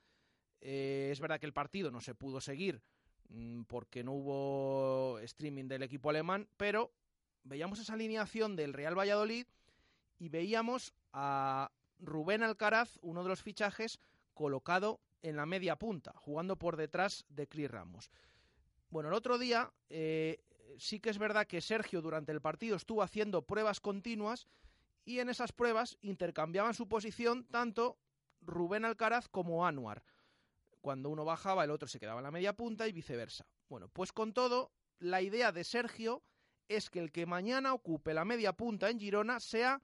eh, es verdad que el partido no se pudo seguir porque no hubo streaming del equipo alemán, pero veíamos esa alineación del Real Valladolid y veíamos a Rubén Alcaraz, uno de los fichajes, colocado en la media punta, jugando por detrás de Cris Ramos. Bueno, el otro día eh, sí que es verdad que Sergio durante el partido estuvo haciendo pruebas continuas y en esas pruebas intercambiaban su posición tanto Rubén Alcaraz como Anuar cuando uno bajaba el otro se quedaba en la media punta y viceversa. Bueno, pues con todo, la idea de Sergio es que el que mañana ocupe la media punta en Girona sea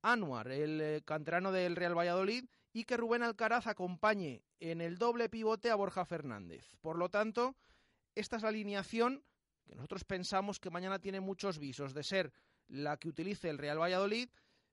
Anuar, el eh, canterano del Real Valladolid, y que Rubén Alcaraz acompañe en el doble pivote a Borja Fernández. Por lo tanto, esta es la alineación que nosotros pensamos que mañana tiene muchos visos de ser la que utilice el Real Valladolid,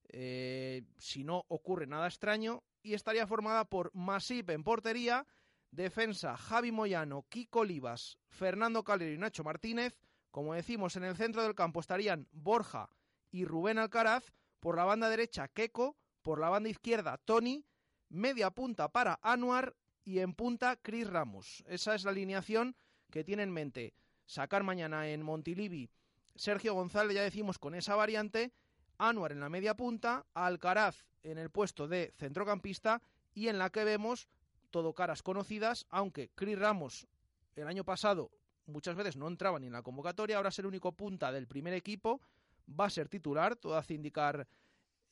eh, si no ocurre nada extraño, y estaría formada por Masip en portería, Defensa, Javi Moyano, Kiko Olivas, Fernando Calero y Nacho Martínez. Como decimos, en el centro del campo estarían Borja y Rubén Alcaraz. Por la banda derecha, Keco. Por la banda izquierda, Tony. Media punta para Anuar y en punta, Cris Ramos. Esa es la alineación que tiene en mente sacar mañana en Montilivi Sergio González, ya decimos, con esa variante. Anuar en la media punta, Alcaraz en el puesto de centrocampista y en la que vemos todo caras conocidas, aunque Chris Ramos el año pasado muchas veces no entraba ni en la convocatoria, ahora es el único punta del primer equipo, va a ser titular, todo hace indicar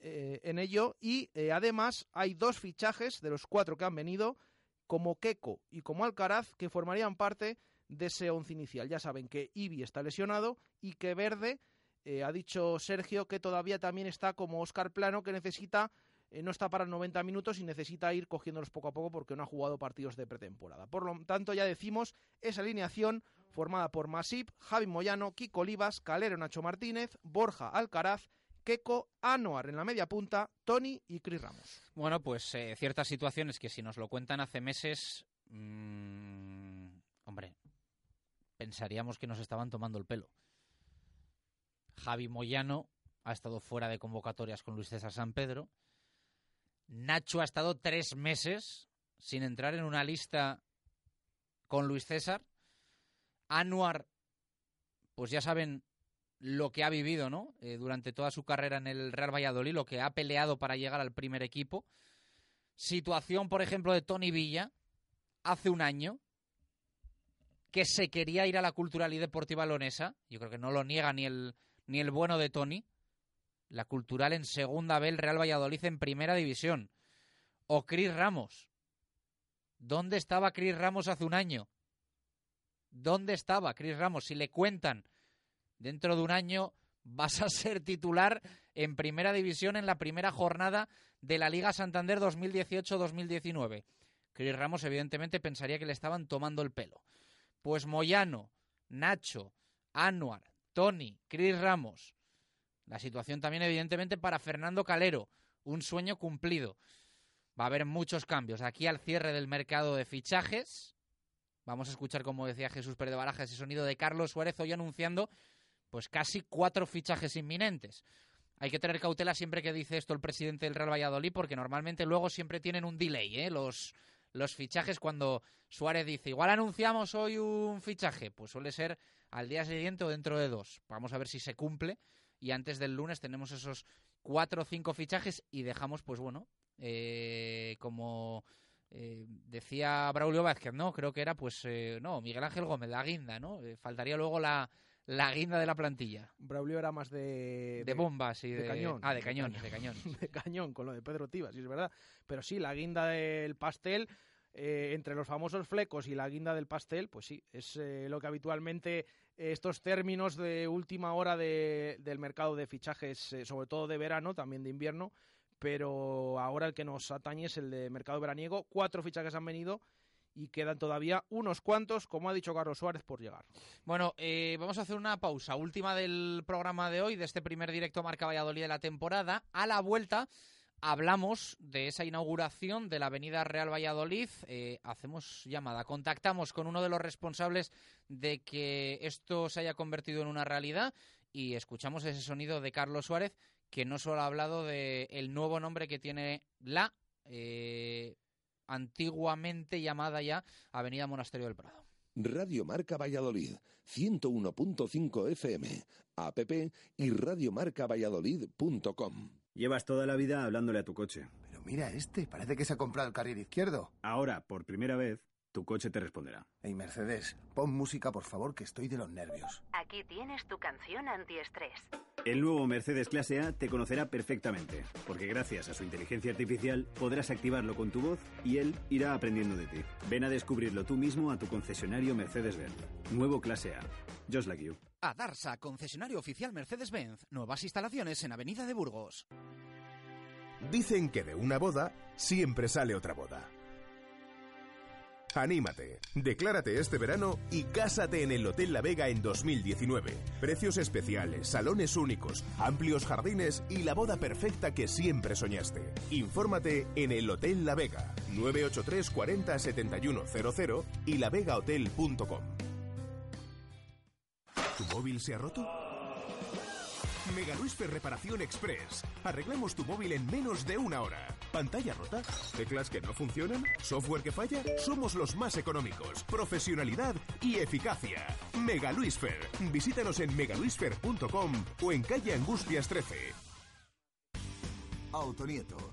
eh, en ello, y eh, además hay dos fichajes de los cuatro que han venido, como Keco y como Alcaraz, que formarían parte de ese once inicial. Ya saben que Ibi está lesionado y que Verde, eh, ha dicho Sergio, que todavía también está como Oscar Plano, que necesita no está para 90 minutos y necesita ir cogiéndolos poco a poco porque no ha jugado partidos de pretemporada. Por lo tanto, ya decimos, esa alineación formada por Masip, Javi Moyano, Kiko Olivas, Calero Nacho Martínez, Borja Alcaraz, Keco, Anuar en la media punta, Tony y Cris Ramos. Bueno, pues eh, ciertas situaciones que si nos lo cuentan hace meses, mmm, hombre, pensaríamos que nos estaban tomando el pelo. Javi Moyano ha estado fuera de convocatorias con Luis César San Pedro. Nacho ha estado tres meses sin entrar en una lista con Luis César. Anuar, pues ya saben lo que ha vivido, ¿no? Eh, durante toda su carrera en el Real Valladolid, lo que ha peleado para llegar al primer equipo. Situación, por ejemplo, de Tony Villa, hace un año, que se quería ir a la Cultural y Deportiva Lonesa. Yo creo que no lo niega ni el, ni el bueno de Tony la Cultural en segunda B, el Real Valladolid en primera división. O Cris Ramos, ¿Dónde estaba Cris Ramos hace un año? ¿Dónde estaba Cris Ramos? Si le cuentan dentro de un año vas a ser titular en primera división en la primera jornada de la Liga Santander 2018-2019. Cris Ramos evidentemente pensaría que le estaban tomando el pelo. Pues Moyano, Nacho, Anuar, Tony, Cris Ramos. La situación también evidentemente para Fernando Calero, un sueño cumplido. Va a haber muchos cambios. Aquí al cierre del mercado de fichajes, vamos a escuchar, como decía Jesús Pérez de Baraja, ese sonido de Carlos Suárez hoy anunciando pues casi cuatro fichajes inminentes. Hay que tener cautela siempre que dice esto el presidente del Real Valladolid, porque normalmente luego siempre tienen un delay, ¿eh? los, los fichajes cuando Suárez dice, igual anunciamos hoy un fichaje, pues suele ser al día siguiente o dentro de dos. Vamos a ver si se cumple y antes del lunes tenemos esos cuatro o cinco fichajes y dejamos, pues bueno, eh, como eh, decía Braulio Vázquez, ¿no? Creo que era, pues, eh, no, Miguel Ángel Gómez, la guinda, ¿no? faltaría luego la, la guinda de la plantilla. Braulio era más de... De, bombas y de, cañón. Ah, de cañón, de cañón. de cañón, con lo de Pedro Tibas, sí es verdad. Pero sí, la guinda del pastel, entre los famosos flecos y la guinda del pastel, pues sí, es lo que habitualmente estos términos de última hora del mercado de fichajes, sobre todo de verano, también de invierno, pero ahora el que nos atañe es el de mercado veraniego. Cuatro fichajes han venido y quedan todavía unos cuantos, como ha dicho Carlos Suárez, por llegar. Bueno, eh, vamos a hacer una pausa, última del programa de hoy, de este primer directo Marca Valladolid de la temporada. A la vuelta hablamos de esa inauguración de la Avenida Real Valladolid. Eh, hacemos llamada, contactamos con uno de los responsables de que esto se haya convertido en una realidad y escuchamos ese sonido de Carlos Suárez que no solo ha hablado del el nuevo nombre que tiene la eh, antiguamente llamada ya Avenida Monasterio del Prado. Radio Marca Valladolid, 101.5 FM, app y radiomarcavalladolid.com. Llevas toda la vida hablándole a tu coche. Pero mira este, parece que se ha comprado el carril izquierdo. Ahora, por primera vez, tu coche te responderá. Hey Mercedes, pon música por favor que estoy de los nervios. Aquí tienes tu canción antiestrés. El nuevo Mercedes Clase A te conocerá perfectamente, porque gracias a su inteligencia artificial podrás activarlo con tu voz y él irá aprendiendo de ti. Ven a descubrirlo tú mismo a tu concesionario Mercedes-Benz. Nuevo Clase A. Just like you. A Darsa, concesionario oficial Mercedes-Benz. Nuevas instalaciones en Avenida de Burgos. Dicen que de una boda siempre sale otra boda. Anímate, declárate este verano y cásate en el Hotel La Vega en 2019. Precios especiales, salones únicos, amplios jardines y la boda perfecta que siempre soñaste. Infórmate en el Hotel La Vega, 983 40 7100 y lavegahotel.com. ¿Tu móvil se ha roto? Mega Luisfer Reparación Express. Arreglamos tu móvil en menos de una hora. ¿Pantalla rota? ¿Teclas que no funcionan? ¿Software que falla? Somos los más económicos. Profesionalidad y eficacia. Mega Luisfer. Visítanos en megaluisfer.com o en calle Angustias 13. Autonieto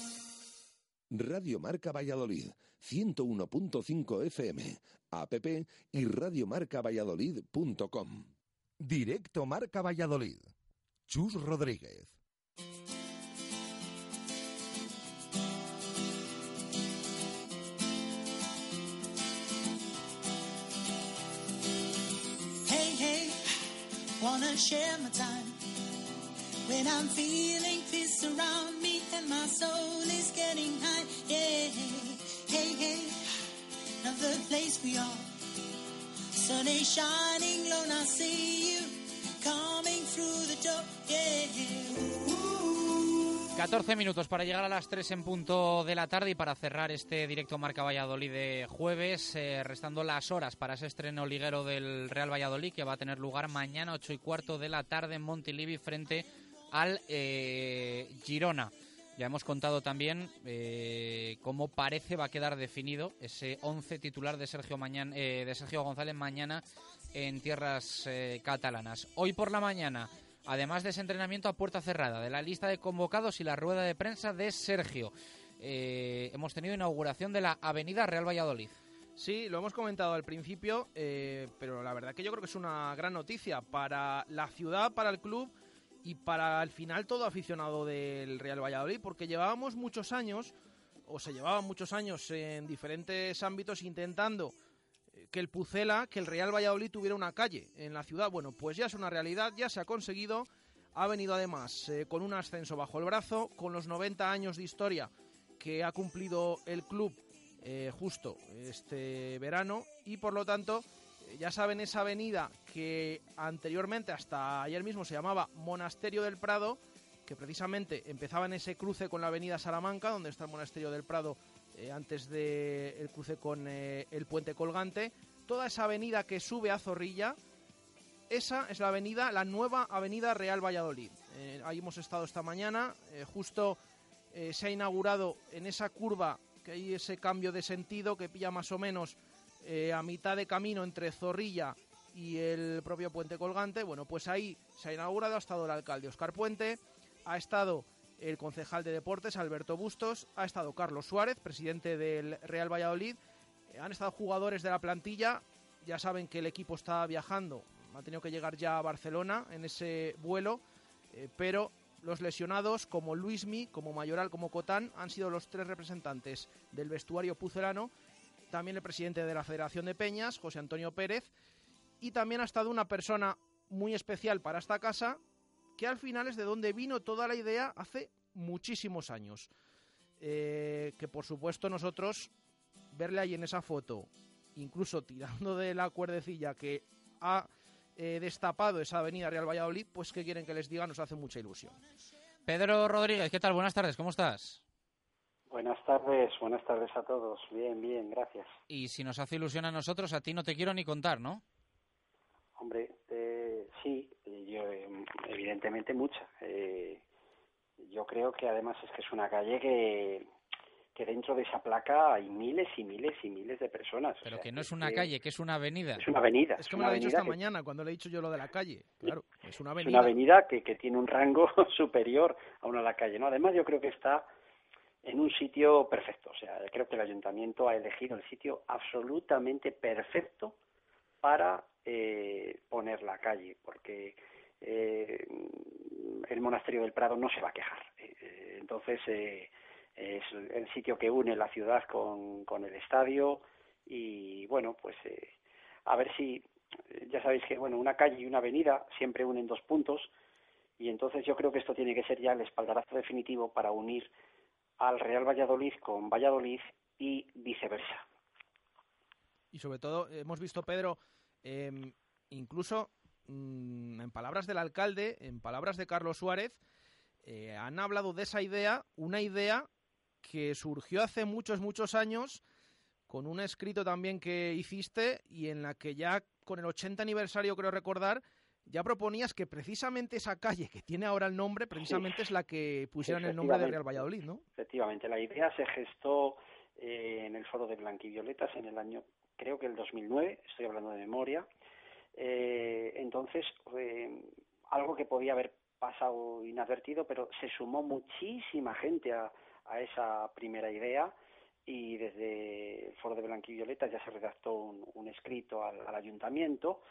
Radio Marca Valladolid, 101.5 FM, app y radiomarcavalladolid.com. Directo Marca Valladolid. Chus Rodríguez. Hey, hey, wanna share my time when I'm feeling around me and my soul is getting high. Yeah, hey, hey, another place we are. Sun is shining low, I see you coming through the door. Yeah. Ooh. 14 minutos para llegar a las 3 en punto de la tarde y para cerrar este directo Marca Valladolid de jueves, eh, restando las horas para ese estreno liguero del Real Valladolid que va a tener lugar mañana 8 y cuarto de la tarde en Montilivi frente al eh, Girona. Ya hemos contado también eh, cómo parece va a quedar definido ese 11 titular de Sergio, mañana, eh, de Sergio González mañana en tierras eh, catalanas. Hoy por la mañana, además de ese entrenamiento a puerta cerrada, de la lista de convocados y la rueda de prensa de Sergio, hemos tenido inauguración de la Avenida Real Valladolid. Sí, lo hemos comentado al principio, pero la verdad que yo creo que es una gran noticia para la ciudad, para el club y para al final todo aficionado del Real Valladolid, porque llevábamos muchos años, o se llevaban muchos años en diferentes ámbitos intentando eh, que el Pucela, que el Real Valladolid tuviera una calle en la ciudad. Bueno, pues ya es una realidad, ya se ha conseguido. Ha venido además eh, con un ascenso bajo el brazo, con los 90 años de historia que ha cumplido el club eh, justo este verano y por lo tanto ya saben esa avenida que anteriormente hasta ayer mismo se llamaba Monasterio del Prado que precisamente empezaba en ese cruce con la avenida Salamanca donde está el Monasterio del Prado eh, antes del el cruce con eh, el puente colgante toda esa avenida que sube a Zorrilla esa es la avenida, la nueva avenida Real Valladolid. Eh, ahí hemos estado esta mañana, eh, justo se ha inaugurado en esa curva que hay ese cambio de sentido que pilla más o menos eh, a mitad de camino entre Zorrilla y el propio puente colgante. Bueno, pues ahí se ha inaugurado, ha estado el alcalde Oscar Puente, ha estado el concejal de deportes Alberto Bustos, ha estado Carlos Suárez, presidente del Real Valladolid, eh, han estado jugadores de la plantilla, ya saben que el equipo está viajando, ha tenido que llegar ya a Barcelona en ese vuelo, eh, pero los lesionados como Luismi, como Mayoral, como Cotán han sido los tres representantes del vestuario pucelano, también el presidente de la Federación de Peñas, José Antonio Pérez, y también ha estado una persona muy especial para esta casa, que al final es de donde vino toda la idea hace muchísimos años. Eh, que por supuesto nosotros verle ahí en esa foto, incluso tirando de la cuerdecilla que ha eh, destapado esa avenida Real Valladolid, pues que quieren que les diga, nos hace mucha ilusión. Pedro Rodríguez, ¿qué tal? Buenas tardes, ¿cómo estás? Buenas tardes, buenas tardes a todos. Bien, bien, gracias. Y si nos hace ilusión a nosotros, a ti no te quiero ni contar, ¿no? Hombre, eh, sí, eh, yo eh, evidentemente mucha. Eh, yo creo que además es que es una calle que, que dentro de esa placa hay miles y miles y miles de personas. O Pero sea, que no es una calle, que es una avenida. Es una avenida. Es que una me lo ha dicho esta que- mañana cuando le he dicho yo lo de la calle. Claro, es una Es avenida. una avenida que, que tiene un rango superior a una de la calle, ¿no? Además, yo creo que está en un sitio perfecto. O sea, creo que el ayuntamiento ha elegido el sitio absolutamente perfecto para eh, poner la calle, porque eh, el monasterio del Prado no se va a quejar. Eh, entonces, eh, es el sitio que une la ciudad con, con el estadio y, bueno, pues eh, a ver si, ya sabéis que, bueno, una calle y una avenida siempre unen dos puntos y entonces yo creo que esto tiene que ser ya el espaldarazo definitivo para unir al Real Valladolid con Valladolid y viceversa. Y sobre todo, hemos visto, Pedro, eh, incluso mm, en palabras del alcalde, en palabras de Carlos Suárez, eh, han hablado de esa idea, una idea que surgió hace muchos, muchos años, con un escrito también que hiciste y en la que ya con el 80 aniversario, creo recordar, ya proponías que precisamente esa calle que tiene ahora el nombre, precisamente es la que pusieran el nombre de Real Valladolid, ¿no? Efectivamente, la idea se gestó eh, en el foro de Blanquivioletas en el año, creo que el 2009, estoy hablando de memoria. Eh, entonces, eh, algo que podía haber pasado inadvertido, pero se sumó muchísima gente a, a esa primera idea y desde el foro de Blanquivioletas ya se redactó un, un escrito al, al ayuntamiento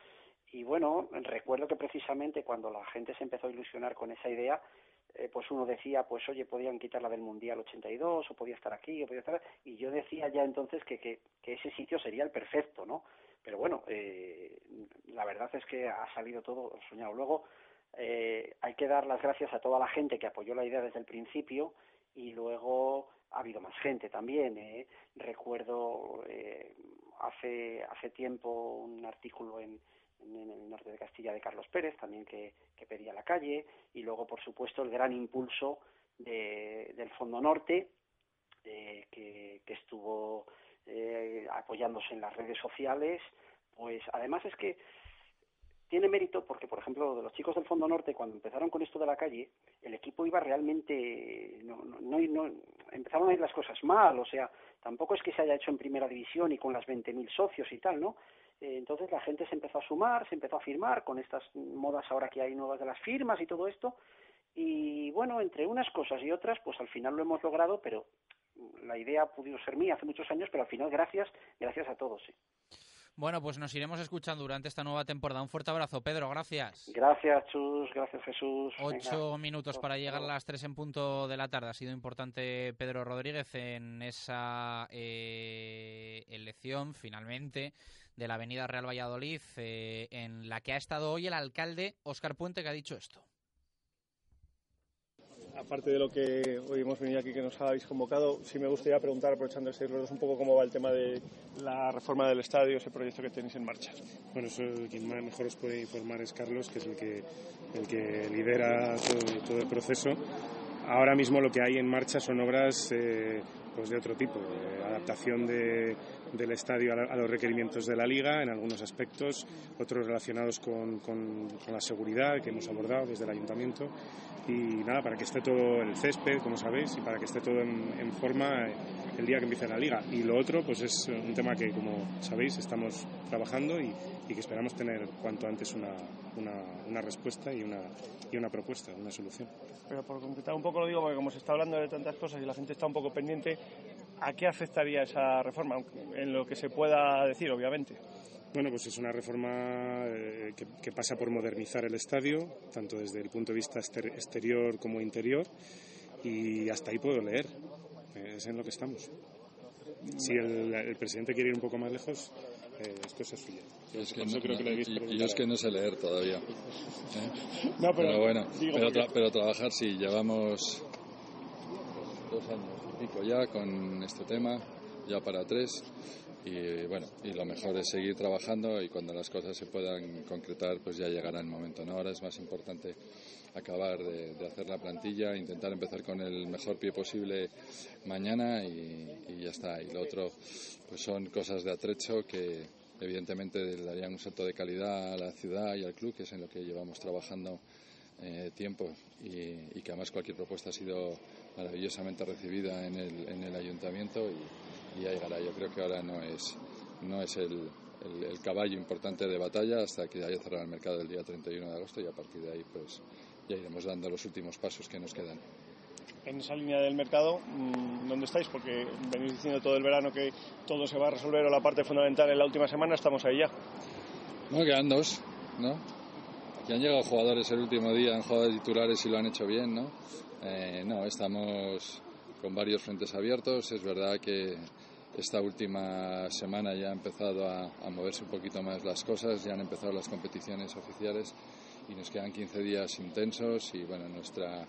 y bueno, recuerdo que precisamente cuando la gente se empezó a ilusionar con esa idea, eh, pues uno decía, pues oye, podían quitarla del Mundial 82, o podía estar aquí, o podía estar... Y yo decía ya entonces que, que, que ese sitio sería el perfecto, ¿no? pero bueno, eh, la verdad es que ha salido todo soñado. Luego, eh, hay que dar las gracias a toda la gente que apoyó la idea desde el principio y luego ha habido más gente también. ¿eh? Recuerdo eh, hace, hace tiempo un artículo en, en el norte de Castilla de Carlos Pérez, también que, que pedía la calle, y luego, por supuesto, el gran impulso de, del Fondo Norte, eh, que, que estuvo eh, apoyándose en las redes sociales. Pues además es que tiene mérito porque, por ejemplo, de los chicos del Fondo Norte, cuando empezaron con esto de la calle, el equipo iba realmente. No, no, no, no empezaron a ir las cosas mal, o sea, tampoco es que se haya hecho en primera división y con las 20.000 socios y tal, ¿no? Eh, entonces la gente se empezó a sumar, se empezó a firmar con estas modas ahora que hay nuevas de las firmas y todo esto. Y bueno, entre unas cosas y otras, pues al final lo hemos logrado, pero la idea ha podido ser mía hace muchos años, pero al final gracias, gracias a todos. Sí. Bueno, pues nos iremos escuchando durante esta nueva temporada. Un fuerte abrazo, Pedro, gracias. Gracias, Chus, gracias, Jesús. Ocho Venga. minutos para llegar a las tres en punto de la tarde. Ha sido importante Pedro Rodríguez en esa eh, elección, finalmente, de la Avenida Real Valladolid, eh, en la que ha estado hoy el alcalde Óscar Puente, que ha dicho esto aparte de lo que hoy hemos venido aquí que nos habéis convocado, sí me gustaría preguntar, aprovechando este los un poco cómo va el tema de la reforma del estadio, ese proyecto que tenéis en marcha. Bueno, eso quien mejor os puede informar es Carlos, que es el que, el que lidera todo, todo el proceso. Ahora mismo lo que hay en marcha son obras eh, pues de otro tipo, adaptación de, del estadio a, los requerimientos de la liga en algunos aspectos, otros relacionados con, con la seguridad que hemos abordado desde el ayuntamiento y nada, para que esté todo el césped, como sabéis, y para que esté todo en, forma el día que empiece la liga. Y lo otro, pues es un tema que, como sabéis, estamos trabajando y, que esperamos tener cuanto antes una, una, respuesta y una, y una propuesta, una solución. Pero por concretar un poco lo digo, porque como se está hablando de tantas cosas y la gente está un poco pendiente, ¿a qué afectaría esa reforma? En lo que se pueda decir, obviamente. Bueno, pues es una reforma eh, que, que, pasa por modernizar el estadio, tanto desde el punto de vista exterior como interior, y hasta ahí puedo leer. Es en lo que estamos. Si el, el presidente quiere ir un poco más lejos, eh, es cosa suya. Yo es que, no, creo que le y, yo es que no sé leer todavía. ¿eh? No, pero, pero, bueno, tra pero, trabajar sí, llevamos dos años y pico ya con este tema, ya para tres y bueno, y lo mejor es seguir trabajando y cuando las cosas se puedan concretar, pues ya llegará el momento. Ahora es más importante acabar de, hacer la plantilla, intentar empezar con el mejor pie posible mañana y, y, ya está. Y lo otro, pues son cosas de atrecho que evidentemente darían un salto de calidad a la ciudad y al club, que es en lo que llevamos trabajando eh, tiempo y, y, que además cualquier propuesta ha sido maravillosamente recibida en el, en el ayuntamiento y, y ahí llegará. Yo creo que ahora no es, no es el, el, el, caballo importante de batalla hasta que haya cerrado el mercado el día 31 de agosto y a partir de ahí pues ya iremos dando los últimos pasos que nos quedan. En esa línea del mercado, ¿dónde estáis? Porque venís diciendo todo el verano que todo se va a resolver o la parte fundamental en la última semana, estamos ahí ya. No, quedan dos, ¿no? Que han llegado jugadores el último día, han jugado titulares y lo han hecho bien, ¿no? Eh, no, estamos con varios frentes abiertos. Es verdad que esta última semana ya ha empezado a, a, moverse un poquito más las cosas, ya han empezado las competiciones oficiales y nos quedan 15 días intensos y bueno, nuestra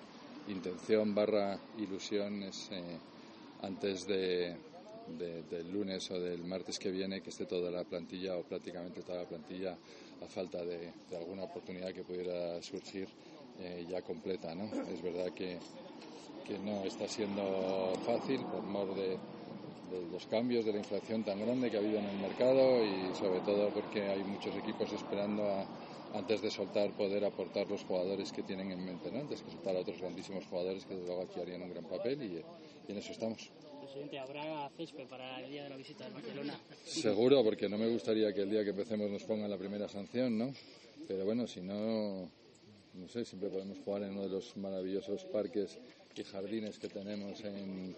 intención barra ilusión es eh, antes de, de, del lunes o del martes que viene que esté toda la plantilla o prácticamente toda la plantilla a falta de, de alguna oportunidad que pudiera surgir eh, ya completa. ¿no? Es verdad que, que no está siendo fácil por mor de, de los cambios, de la inflación tan grande que ha habido en el mercado y sobre todo porque hay muchos equipos esperando a, antes de soltar poder aportar los jugadores que tienen en mente, ¿no? antes que soltar a otros grandísimos jugadores que desde luego aquí harían un gran papel y, y en eso estamos. Presidente, ¿habrá césped para el día de la visita de Barcelona? Seguro, porque no me gustaría que el día que empecemos nos pongan la primera sanción, ¿no? Pero bueno, si no, no sé, siempre podemos jugar en uno de los maravillosos parques y jardines que tenemos en,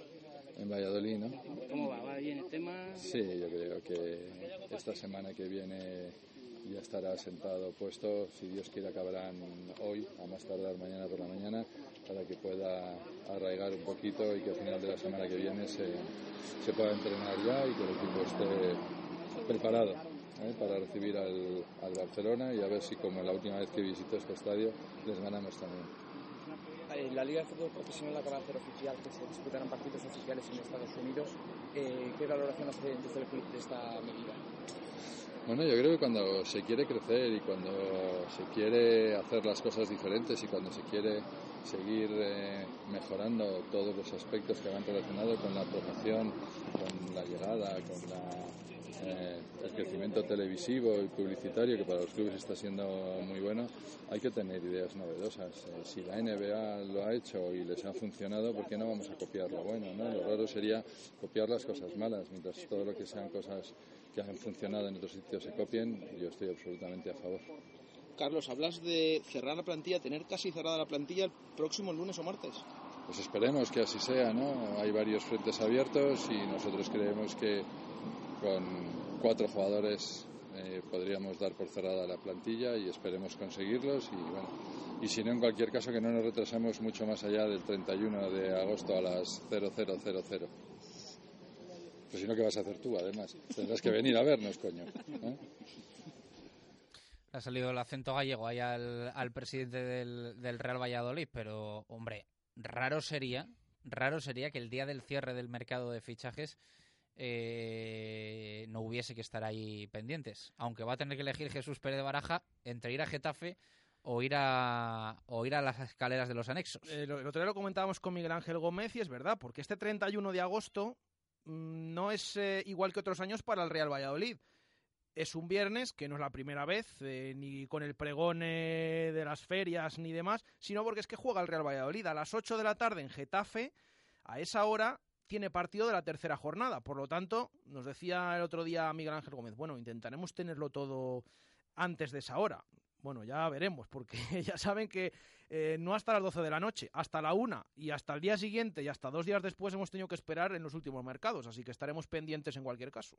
en Valladolid, ¿no? ¿Cómo va? ¿Va bien el tema? Sí, yo creo que esta semana que viene ya estará sentado puesto, si Dios quiere acabarán hoy, a más tardar mañana por la mañana, para que pueda arraigar un poquito y que al final de la semana que viene se, se pueda entrenar ya y que el equipo esté preparado. ¿eh? para recibir al, al Barcelona y a ver si como la última vez que visitó este estadio les ganamos también. Eh, La Liga de Fútbol Profesional de hacer oficial que se disputarán partidos oficiales en Estados Unidos. Eh, ¿Qué valoración hace desde el club de esta medida? Bueno, yo creo que cuando se quiere crecer y cuando se quiere hacer las cosas diferentes y cuando se quiere seguir eh, mejorando todos los aspectos que van relacionados con la promoción, con la llegada, con la, eh, el crecimiento televisivo y publicitario que para los clubes está siendo muy bueno, hay que tener ideas novedosas. Eh, si la NBA lo ha hecho y les ha funcionado, ¿por qué no vamos a copiar lo bueno? ¿no? Lo raro sería copiar las cosas malas, mientras todo lo que sean cosas que han funcionado en otros sitios se copien, yo estoy absolutamente a favor. Carlos, hablas de cerrar la plantilla, tener casi cerrada la plantilla el próximo lunes o martes. Pues esperemos que así sea, ¿no? Hay varios frentes abiertos y nosotros creemos que con cuatro jugadores eh, podríamos dar por cerrada la plantilla y esperemos conseguirlos y bueno, y si no en cualquier caso que no nos retrasemos mucho más allá del 31 de agosto a las 0000. Pues si no, ¿qué vas a hacer tú, además? Tendrás que venir a vernos, coño. ¿eh? Ha salido el acento gallego ahí al, al presidente del, del Real Valladolid, pero, hombre, raro sería, raro sería que el día del cierre del mercado de fichajes eh, no hubiese que estar ahí pendientes. Aunque va a tener que elegir Jesús Pérez de Baraja entre ir a Getafe o ir a, o ir a las escaleras de los anexos. Eh, lo- el otro día lo comentábamos con Miguel Ángel Gómez y es verdad, porque este 31 de agosto mm, no es eh, igual que otros años para el Real Valladolid. Es un viernes, que no es la primera vez, eh, ni con el pregón de las ferias ni demás, sino porque es que juega el Real Valladolid a las 8 de la tarde en Getafe. A esa hora tiene partido de la tercera jornada. Por lo tanto, nos decía el otro día Miguel Ángel Gómez, bueno, intentaremos tenerlo todo antes de esa hora. Bueno, ya veremos, porque ya saben que eh, no hasta las 12 de la noche, hasta la 1 y hasta el día siguiente y hasta dos días después hemos tenido que esperar en los últimos mercados, así que estaremos pendientes en cualquier caso.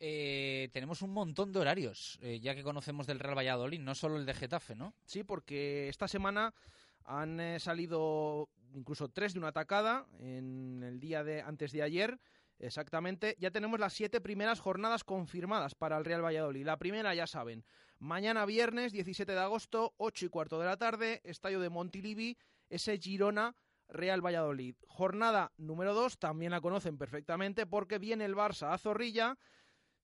Eh, tenemos un montón de horarios, eh, ya que conocemos del Real Valladolid, no solo el de Getafe, ¿no? Sí, porque esta semana han eh, salido incluso tres de una atacada en el día de antes de ayer. Exactamente, ya tenemos las siete primeras jornadas confirmadas para el Real Valladolid. La primera, ya saben, mañana viernes 17 de agosto, 8 y cuarto de la tarde, estadio de Montilivi, ese Girona Real Valladolid. Jornada número 2, también la conocen perfectamente porque viene el Barça a Zorrilla.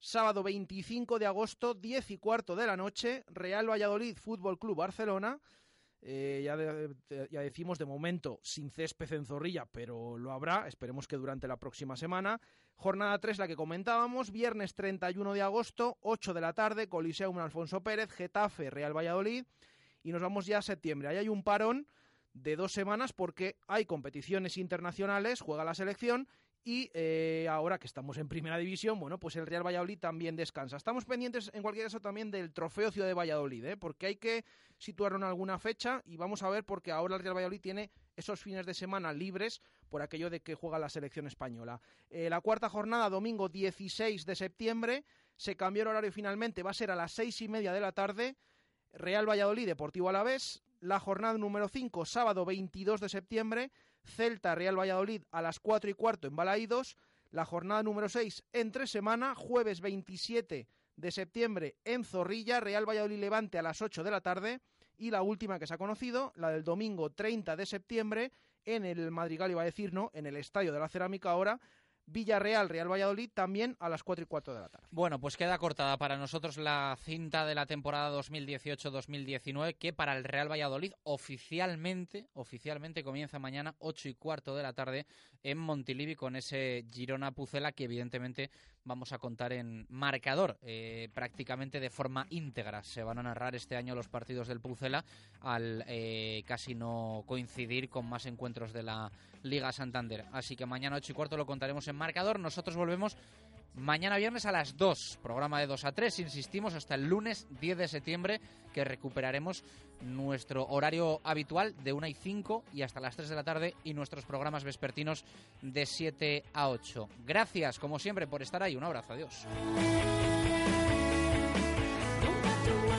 Sábado 25 de agosto, 10 y cuarto de la noche, Real Valladolid Fútbol Club Barcelona. Eh, ya, ya decimos de momento sin césped en Zorrilla, pero lo habrá. Esperemos que durante la próxima semana. Jornada 3, la que comentábamos, viernes 31 de agosto, 8 de la tarde, Coliseum Alfonso Pérez, Getafe, Real Valladolid. Y nos vamos ya a septiembre. Ahí hay un parón de dos semanas porque hay competiciones internacionales, juega la selección y eh, ahora que estamos en primera división, bueno, pues el Real Valladolid también descansa. Estamos pendientes en cualquier caso también del trofeo Ciudad de Valladolid, ¿eh? porque hay que situarlo en alguna fecha y vamos a ver porque ahora el Real Valladolid tiene esos fines de semana libres por aquello de que juega la selección española. Eh, la cuarta jornada, domingo 16 de septiembre, se cambió el horario finalmente, va a ser a las seis y media de la tarde. Real Valladolid, Deportivo Alavés. La jornada número 5, sábado 22 de septiembre, Celta Real Valladolid a las 4 y cuarto en Balaídos. La jornada número 6, entre semana, jueves 27 de septiembre en Zorrilla, Real Valladolid Levante a las 8 de la tarde. Y la última que se ha conocido, la del domingo 30 de septiembre, en el Madrigal, iba a decir, no, en el Estadio de la Cerámica ahora, Villarreal Real Valladolid también a las 4 y cuarto de la tarde. Bueno, pues queda cortada para nosotros la cinta de la temporada 2018-2019 que para el Real Valladolid oficialmente, oficialmente comienza mañana 8 y cuarto de la tarde en Montilivi con ese Girona Pucela que evidentemente vamos a contar en marcador eh, prácticamente de forma íntegra. Se van a narrar este año los partidos del Pucela al eh, casi no coincidir con más encuentros de la Liga Santander. Así que mañana 8 y cuarto lo contaremos en marcador. Nosotros volvemos Mañana viernes a las 2, programa de 2 a 3, insistimos, hasta el lunes 10 de septiembre, que recuperaremos nuestro horario habitual de 1 y 5 y hasta las 3 de la tarde y nuestros programas vespertinos de 7 a 8. Gracias, como siempre, por estar ahí. Un abrazo, adiós.